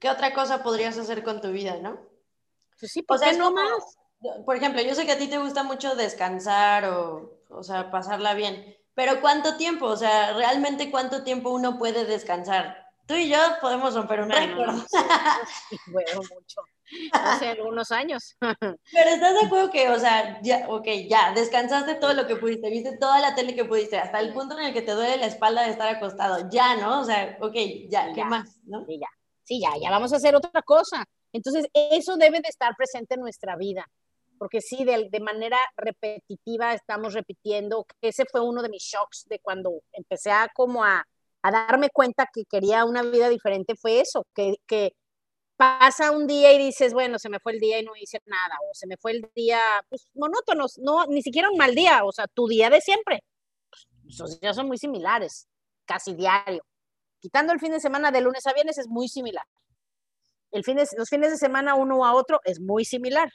¿qué otra cosa podrías hacer con tu vida, no? Pues sí, ¿por qué no más? Por ejemplo, yo sé que a ti te gusta mucho descansar o, o sea, pasarla bien, pero ¿cuánto tiempo? O sea, ¿realmente cuánto tiempo uno puede descansar? Tú y yo podemos romper un récord. Sí, bueno, mucho hace algunos años. *laughs* Pero estás de acuerdo que, o sea, ya, ok, ya, descansaste todo lo que pudiste, viste toda la tele que pudiste, hasta el punto en el que te duele la espalda de estar acostado, ya, ¿no? O sea, ok, ya, ¿qué más? ¿no? Sí, ya, sí, ya, ya vamos a hacer otra cosa. Entonces, eso debe de estar presente en nuestra vida, porque sí, de, de manera repetitiva estamos repitiendo, ese fue uno de mis shocks de cuando empecé a como a, a darme cuenta que quería una vida diferente, fue eso, que, que pasa un día y dices, bueno, se me fue el día y no hice nada, o se me fue el día, pues monótonos, no, ni siquiera un mal día, o sea, tu día de siempre. Pues, esos días son muy similares, casi diario. Quitando el fin de semana de lunes a viernes es muy similar. El fin los fines de semana uno a otro es muy similar.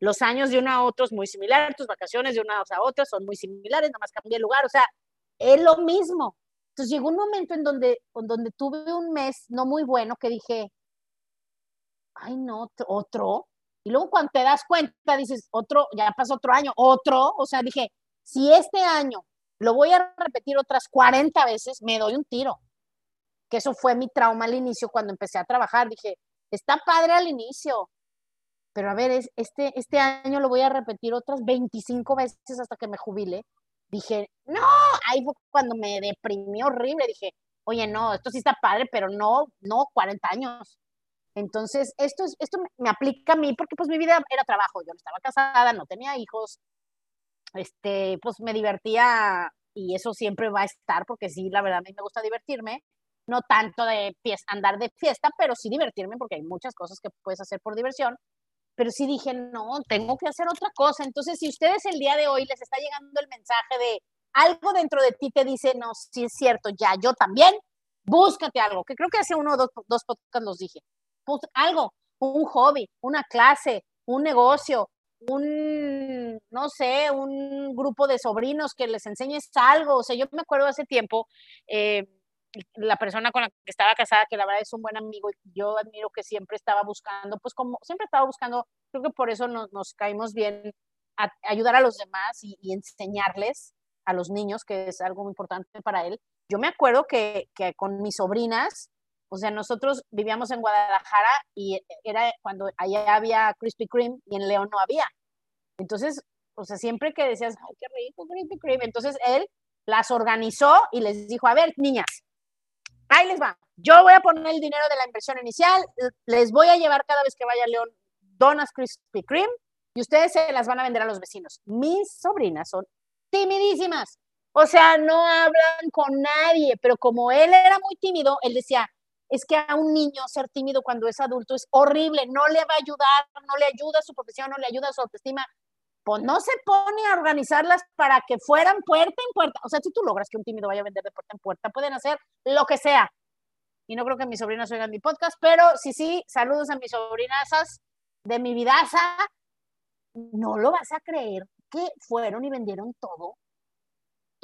Los años de uno a otro es muy similar, tus vacaciones de una a otra son muy similares, nada más cambia el lugar, o sea, es lo mismo. Entonces llegó un momento en donde, en donde tuve un mes no muy bueno que dije, ay, no, otro. Y luego cuando te das cuenta, dices, otro, ya pasó otro año, otro. O sea, dije, si este año lo voy a repetir otras 40 veces, me doy un tiro. Que eso fue mi trauma al inicio cuando empecé a trabajar. Dije, está padre al inicio, pero a ver, es, este, este año lo voy a repetir otras 25 veces hasta que me jubile. Dije, no, ahí fue cuando me deprimí horrible. Dije, oye, no, esto sí está padre, pero no, no, 40 años. Entonces, esto, es, esto me aplica a mí porque pues mi vida era trabajo, yo no estaba casada, no tenía hijos, este, pues me divertía y eso siempre va a estar porque sí, la verdad a mí me gusta divertirme, no tanto de andar de fiesta, pero sí divertirme porque hay muchas cosas que puedes hacer por diversión. Pero sí dije, no, tengo que hacer otra cosa. Entonces, si ustedes el día de hoy les está llegando el mensaje de algo dentro de ti te dice, no, sí es cierto, ya, yo también, búscate algo, que creo que hace uno o dos, dos podcasts los dije. algo, un hobby, una clase, un negocio, un, no sé, un grupo de sobrinos que les enseñes algo. O sea, yo me acuerdo hace tiempo, eh, la persona con la que estaba casada, que la verdad es un buen amigo, y yo admiro que siempre estaba buscando, pues como siempre estaba buscando, creo que por eso nos, nos caímos bien, ayudar a los demás y, enseñarles a los niños, que es algo muy importante para él. Yo me acuerdo que, que con mis sobrinas, o sea, nosotros vivíamos en Guadalajara y era cuando allá había Krispy Kreme y en León no había. Entonces, o sea, siempre que decías, ay, qué rico Krispy Kreme, entonces él las organizó y les dijo, a ver, niñas, ahí les va. Yo voy a poner el dinero de la inversión inicial, les voy a llevar cada vez que vaya a León donas Krispy Kreme y ustedes se las van a vender a los vecinos. Mis sobrinas son timidísimas. O sea, no hablan con nadie, pero como él era muy tímido, él decía, es que a un niño ser tímido cuando es adulto es horrible, no le va a ayudar, no le ayuda a su profesión, no le ayuda a su autoestima. Pues no se pone a organizarlas para que fueran puerta en puerta. O sea, si tú logras que un tímido vaya a vender de puerta en puerta, pueden hacer lo que sea. Y no creo que mis sobrinas oigan mi podcast, pero sí, sí, saludos a mis sobrinazas de mi vidaza. No lo vas a creer que fueron y vendieron todo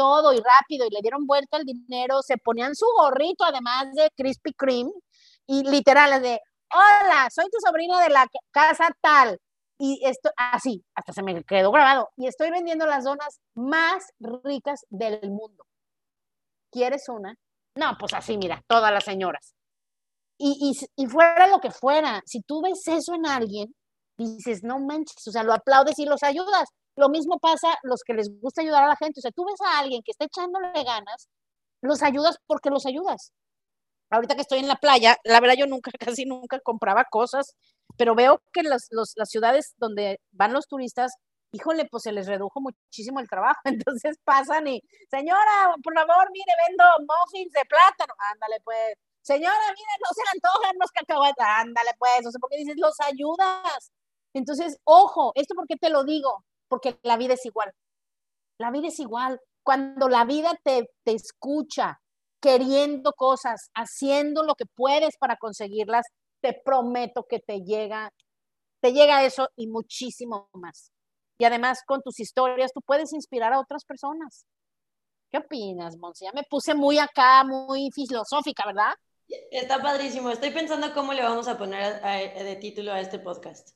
todo y rápido y le dieron vuelta el dinero, se ponían su gorrito además de Krispy Kreme y literal de, hola, soy tu sobrina de la casa tal. Y esto, así, hasta se me quedó grabado. Y estoy vendiendo las donas más ricas del mundo. ¿Quieres una? No, pues así, mira, todas las señoras. Y, y, fuera lo que fuera, si tú ves eso en alguien, dices, no manches, o sea, lo aplaudes y los ayudas. Lo mismo pasa los que les gusta ayudar a la gente. O sea, tú ves a alguien que está echándole ganas, los ayudas porque los ayudas. Ahorita que estoy en la playa, la verdad yo nunca, *laughs* casi nunca compraba cosas, pero veo que las, las ciudades donde van los turistas, híjole, pues se les redujo muchísimo el trabajo. *laughs* Entonces pasan y, señora, por favor, mire, vendo muffins de plátano. Ándale, pues. Señora, mire, no se antojan los cacahuetes. Ándale, pues. O sea, porque dices, los ayudas. Entonces, ojo, ¿esto por qué te lo digo? porque la vida es igual. La vida es igual. Cuando la vida te, te escucha queriendo cosas, haciendo lo que puedes para conseguirlas, te prometo que te llega, te llega eso y muchísimo más. Y además con tus historias tú puedes inspirar a otras personas. ¿Qué opinas, Monse? Ya me puse muy acá, muy filosófica, ¿verdad? Está padrísimo. Estoy pensando cómo le vamos a poner de título a este podcast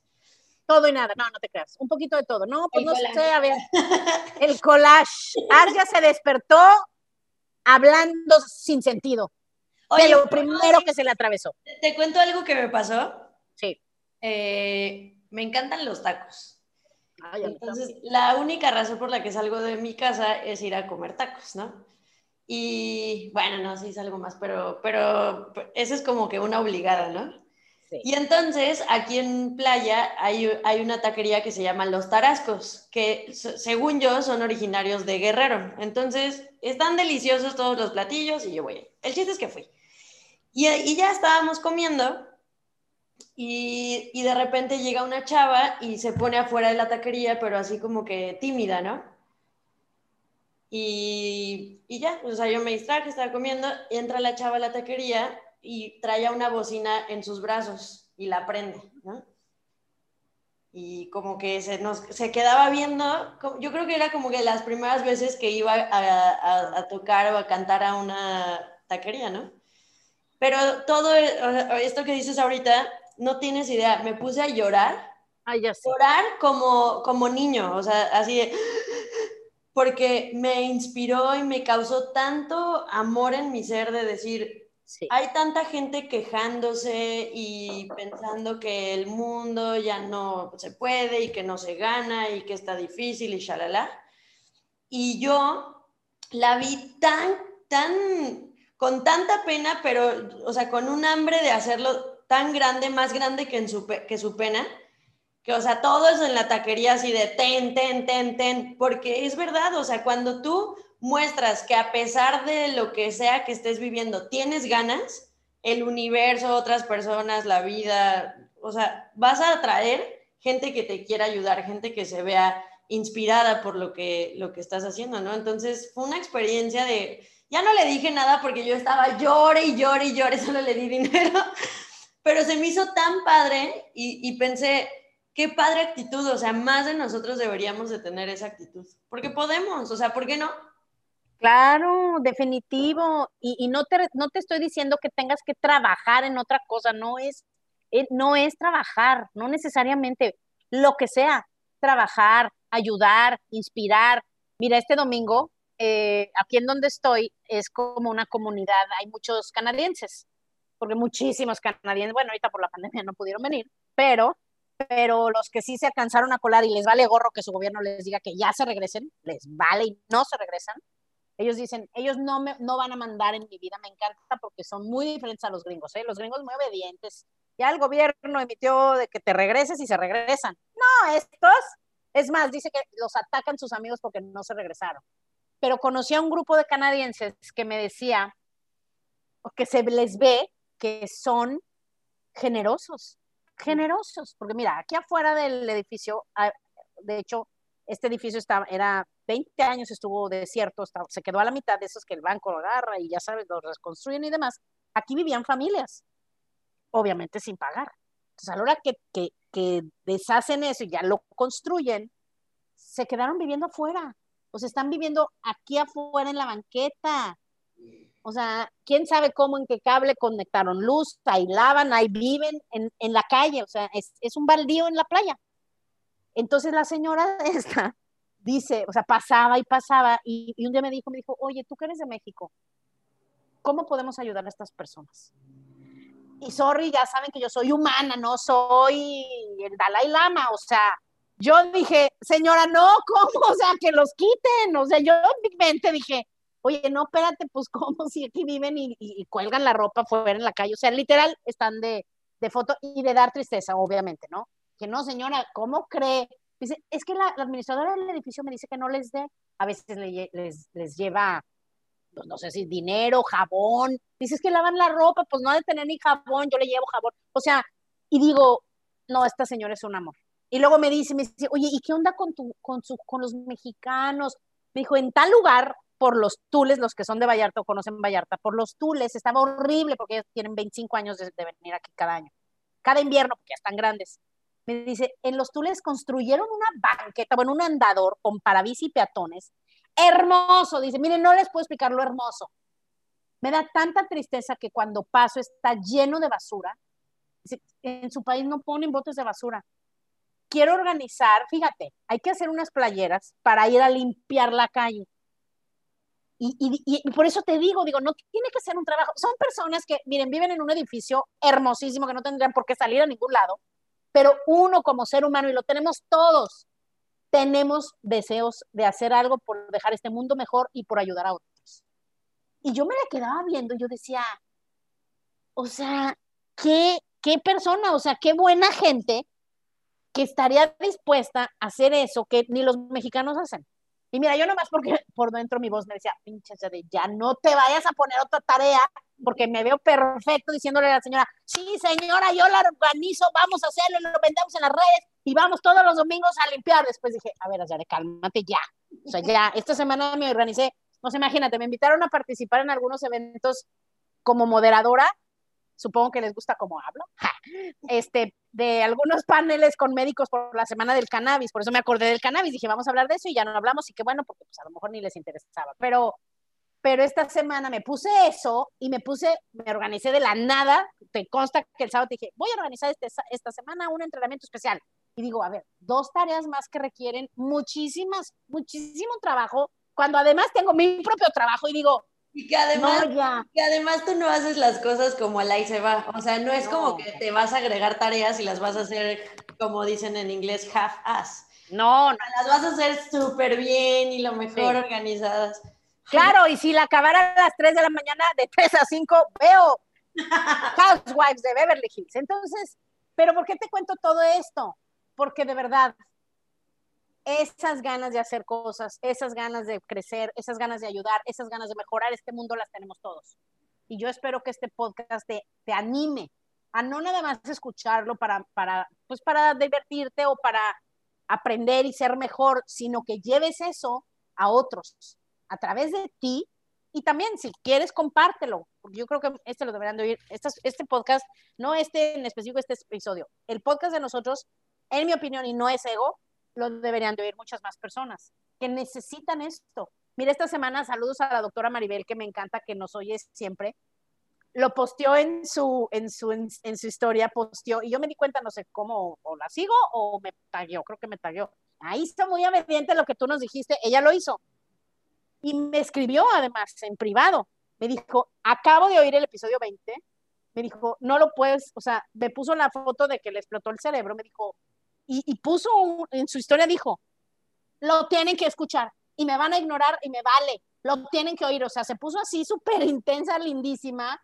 todo y nada. No, no te creas. Un poquito de todo. No, pues no sé, a ver. *laughs* El collage. Arja se despertó hablando sin sentido. Oye, de lo primero que se le atravesó. ¿Te cuento algo que me pasó? Sí. Eh, me encantan los tacos. Entonces, la única razón por la que salgo de mi casa es ir a comer tacos, ¿no? Y bueno, no, sí salgo más, pero, pero eso es como que una obligada, ¿no? Y entonces, aquí en Playa hay, hay, una taquería que se llama Los Tarascos, que según yo son originarios de Guerrero. Entonces, están deliciosos todos los platillos y yo voy. El chiste es que fui. Y, y ya estábamos comiendo y, de repente llega una chava y se pone afuera de la taquería, pero así como que tímida, ¿no? Y, y ya, o sea, yo me distraje, estaba comiendo, entra la chava a la taquería y traía una bocina en sus brazos y la prende, ¿no? Y como que se, nos, se quedaba viendo, yo creo que era como que las primeras veces que iba a, a, tocar o a cantar a una taquería, ¿no? Pero todo esto que dices ahorita, no tienes idea, me puse a llorar. Ay, ya sé. Llorar como, como niño, o sea, así de porque me inspiró y me causó tanto amor en mi ser de decir, hay tanta gente quejándose y pensando que el mundo ya no se puede y que no se gana y que está difícil y shalala. Y yo la vi tan, tan, con tanta pena, pero, o sea, con un hambre de hacerlo tan grande, más grande que, su, que su pena, que, o sea, todo eso en la taquería así de ten, ten, ten, ten, porque es verdad, o sea, cuando tú muestras que a pesar de lo que sea que estés viviendo, tienes ganas, el universo, otras personas, la vida, o sea, vas a atraer gente que te quiera ayudar, gente que se vea inspirada por lo que, lo que estás haciendo, ¿no? Entonces fue una experiencia de, ya no le dije nada porque yo estaba llore y llore y llore, *laughs* solo le di dinero, pero se me hizo tan padre y, y pensé, qué padre actitud, o sea, más de nosotros deberíamos de tener esa actitud, porque podemos, o sea, ¿por qué no? Claro, definitivo. Y, no, te, no te estoy diciendo que tengas que trabajar en otra cosa, no es, eh, no es trabajar, no necesariamente lo que sea, trabajar, ayudar, inspirar. Mira, este domingo, eh, aquí en donde estoy, es como una comunidad, hay muchos canadienses, porque muchísimos canadienses, bueno, ahorita por la pandemia no pudieron venir, pero pero los que sí se alcanzaron a colar y les vale gorro que su gobierno les diga que ya se regresen, les vale y no se regresan. Ellos dicen, ellos no, me, no van a mandar en mi vida, me encanta porque son muy diferentes a los gringos, ¿eh? los gringos muy obedientes. Ya el gobierno emitió de que te regreses y se regresan. No, estos, es más, dice que los atacan sus amigos porque no se regresaron. Pero conocí a un grupo de canadienses que me decía que se les ve que son generosos, generosos, porque mira, aquí afuera del edificio, ah, de hecho, este edificio estaba, era 20 años estuvo desierto, se quedó a la mitad de esos que el banco lo agarra y ya sabes, los reconstruyen y demás. Aquí vivían familias, obviamente sin pagar. Entonces, a la hora que, que, que deshacen eso y ya lo construyen, se quedaron viviendo afuera. O sea, están viviendo aquí afuera en la banqueta. O sea, quién sabe cómo, en qué cable conectaron luz, ahí lavan, ahí viven en, en la calle. O sea, es, es, un baldío en la playa. Entonces la señora *laughs* esta dice, o sea, pasaba y pasaba, y, y un día me dijo, me dijo, oye, tú que eres de México, ¿cómo podemos ayudar a estas personas? Y sorry, ya saben que yo soy humana, no soy el Dalai Lama, o sea, yo dije, señora, no, *laughs* ¿cómo? O sea, que los quiten, o sea, yo en mi mente dije, oye, no, espérate, pues cómo si aquí viven y, y, cuelgan la ropa fuera en la calle, o sea, literal están de, de foto y de dar tristeza, obviamente, ¿no? Que no, señora, ¿cómo cree? Dice, es que la, administradora del edificio me dice que no les dé, a veces les, les lleva, pues, no sé si dinero, jabón, dices que lavan la ropa, pues no ha de tener ni jabón, yo le llevo jabón, o sea, y digo, no, esta señora es un amor. Y luego me dice, me dice, oye, ¿y qué onda con, tu, con, con los mexicanos? Me dijo, en tal lugar, por los Tules, los que son de Vallarta o conocen Vallarta, por los Tules, estaba horrible porque ellos tienen 25 años de, de venir aquí cada año, cada invierno, porque ya están grandes me dice, en los Tules construyeron una banqueta, bueno, un andador con parabici y peatones, hermoso, dice, miren, no les puedo explicar lo hermoso. Me da tanta tristeza que cuando paso está lleno de basura. En su país no ponen botes de basura. Quiero organizar, fíjate, hay que hacer unas playeras para ir a limpiar la calle. Y, y, por eso te digo, digo, no tiene que ser un trabajo. Son personas que, miren, viven en un edificio hermosísimo que no tendrían por qué salir a ningún lado pero uno como ser humano, y lo tenemos todos, tenemos deseos de hacer algo por dejar este mundo mejor y por ayudar a otros. Y yo me la quedaba viendo y yo decía, o sea, qué, qué persona, o sea, qué buena gente que estaría dispuesta a hacer eso que ni los mexicanos hacen. Y mira, yo nomás porque *laughs* por dentro mi voz me decía, pinche, ya no te vayas a poner otra tarea porque me veo perfecto diciéndole a la señora, sí, señora, yo la organizo, vamos a hacerlo, lo vendemos en las redes y vamos todos los domingos a limpiar. Después dije, a ver, Azare, cálmate ya. O sea, ya, esta semana me organicé, no sé, imagínate, me invitaron a participar en algunos eventos como moderadora, supongo que les gusta cómo hablo, este, de algunos paneles con médicos por la semana del cannabis, por eso me acordé del cannabis, dije, vamos a hablar de eso y ya no hablamos y qué bueno, porque pues a lo mejor ni les interesaba, pero pero esta semana me puse eso y me puse, me organicé de la nada, te consta que el sábado dije, voy a organizar este, esta semana un entrenamiento especial. Y digo, a ver, dos tareas más que requieren muchísimas, muchísimo trabajo, cuando además tengo mi propio trabajo y digo, y que además, que además tú no haces las cosas como el ahí se va. O sea, no es como que te vas a agregar tareas y las vas a hacer, como dicen en inglés, half-ass. No, no. Las vas a hacer súper bien y lo mejor organizadas. Claro, y si la acabara a las 3 de la mañana, de 3 a 5, veo *laughs* Housewives de Beverly Hills. Entonces, ¿pero por qué te cuento todo esto? porque de verdad, esas ganas de hacer cosas, esas ganas de crecer, esas ganas de ayudar, esas ganas de mejorar este mundo las tenemos todos. Y yo espero que este podcast te, te anime a no nada más escucharlo para, para, pues para divertirte o para aprender y ser mejor, sino que lleves eso a otros a través de ti y también si quieres compártelo, porque yo creo que este lo deberían de oír, este, este podcast, no este en específico, este episodio, el podcast de nosotros, en mi opinión, y no es ego, lo deberían de oír muchas más personas que necesitan esto. Mira, esta semana saludos a la doctora Maribel, que me encanta que nos oye siempre. Lo posteó en su, en su, en, su historia, posteó, y yo me di cuenta, no sé cómo, o la sigo o me tagueó, creo que me tagueó. Ahí está muy obediente lo que tú nos dijiste, ella lo hizo. Y me escribió además en privado. Me dijo, acabo de oír el episodio 20. Me dijo, no lo puedes, o sea, me puso la foto de que le explotó el cerebro. Me dijo, y, puso en su historia, dijo, lo tienen que escuchar y me van a ignorar y me vale, lo tienen que oír. O sea, se puso así súper intensa, lindísima.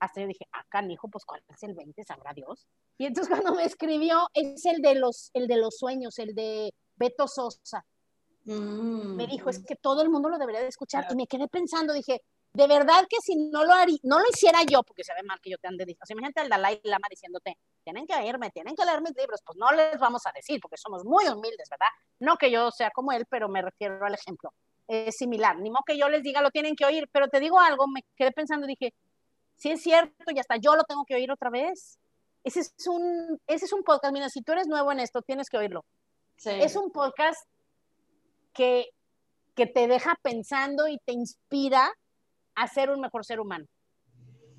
Hasta yo dije, ah, canijo, pues cuál es el 20, sabrá Dios. Y entonces cuando me escribió, es el de los, el de los sueños, el de Beto Sosa. Mm. Me dijo, es que todo el mundo lo debería de escuchar. Y me quedé pensando, dije, de verdad que si no lo, haría, no lo hiciera yo, porque se ve mal que yo te ande diciendo, o sea, imagínate al Dalai Lama diciéndote, tienen que irme, tienen que leer mis libros, pues no les vamos a decir, porque somos muy humildes, ¿verdad? No que yo sea como él, pero me refiero al ejemplo. Es similar, ni modo que yo les diga, lo tienen que oír, pero te digo algo, me quedé pensando, dije, si es cierto y hasta yo lo tengo que oír otra vez. Ese es un, ese es un podcast, mira, si tú eres nuevo en esto, tienes que oírlo. Es un podcast que, que te deja pensando y te inspira a ser un mejor ser humano.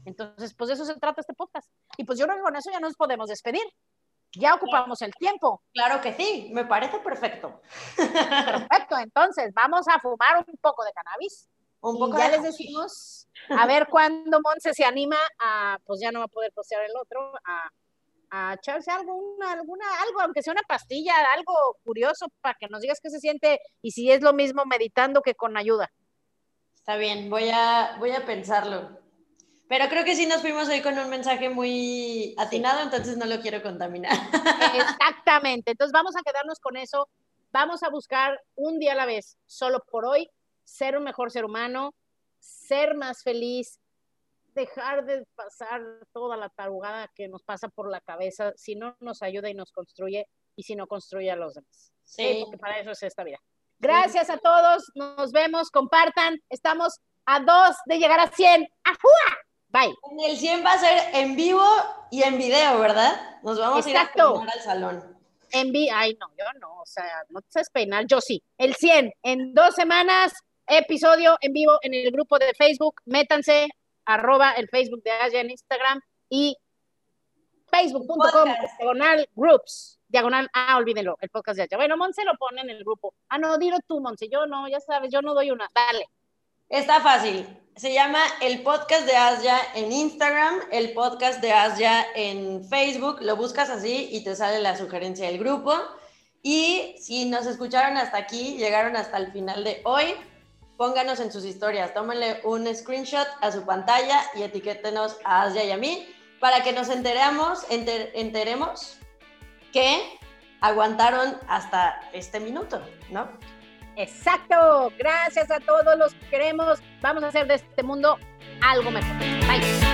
Entonces, pues de eso se trata este podcast. Y pues yo creo que con eso ya nos podemos despedir. Ya ocupamos el tiempo. Claro que sí, me parece perfecto. Perfecto, entonces vamos a fumar un poco de cannabis. Un poco y ya les decimos, a ver cuándo Monse se anima a, pues ya no va a poder postear el otro, a a echarse alguna, alguna, algo, aunque sea una pastilla, algo curioso para que nos digas qué se siente y si es lo mismo meditando que con ayuda. Está bien, voy a, voy a pensarlo. Pero creo que sí nos fuimos hoy con un mensaje muy atinado, entonces no lo quiero contaminar. *laughs* Exactamente, entonces vamos a quedarnos con eso. Vamos a buscar un día a la vez, solo por hoy, ser un mejor ser humano, ser más feliz, dejar de pasar toda la tarugada que nos pasa por la cabeza si no nos ayuda y nos construye y si no construye a los demás. Sí, porque para eso es esta vida. Gracias a todos, nos vemos, compartan, estamos a dos de llegar a 100. ¡Ajúa! Bye. En el 100 va a ser en vivo y en video, ¿verdad? Nos vamos a ir a al salón. En vi ay no, yo no, o sea, no te sabes peinar, yo sí. El 100, en dos semanas, episodio en vivo en el grupo de Facebook, métanse, arroba el Facebook de Asia en Instagram y facebook.com diagonal groups, diagonal, ah, olvídenlo, el podcast de Asia. Bueno, Monse lo pone en el grupo. Ah, no, dilo tú, Monse, yo no, ya sabes, yo no doy una, dale. Está fácil. Se llama el podcast de Asia en Instagram, el podcast de Asia en Facebook. Lo buscas así y te sale la sugerencia del grupo. Y si nos escucharon hasta aquí, llegaron hasta el final de hoy, pónganos en sus historias, tómenle un screenshot a su pantalla y etiquétenos a Asia y a mí para que nos enteremos, enteremos que aguantaron hasta este minuto, ¿no? Exacto, gracias a todos los que queremos, vamos a hacer de este mundo algo mejor. Bye.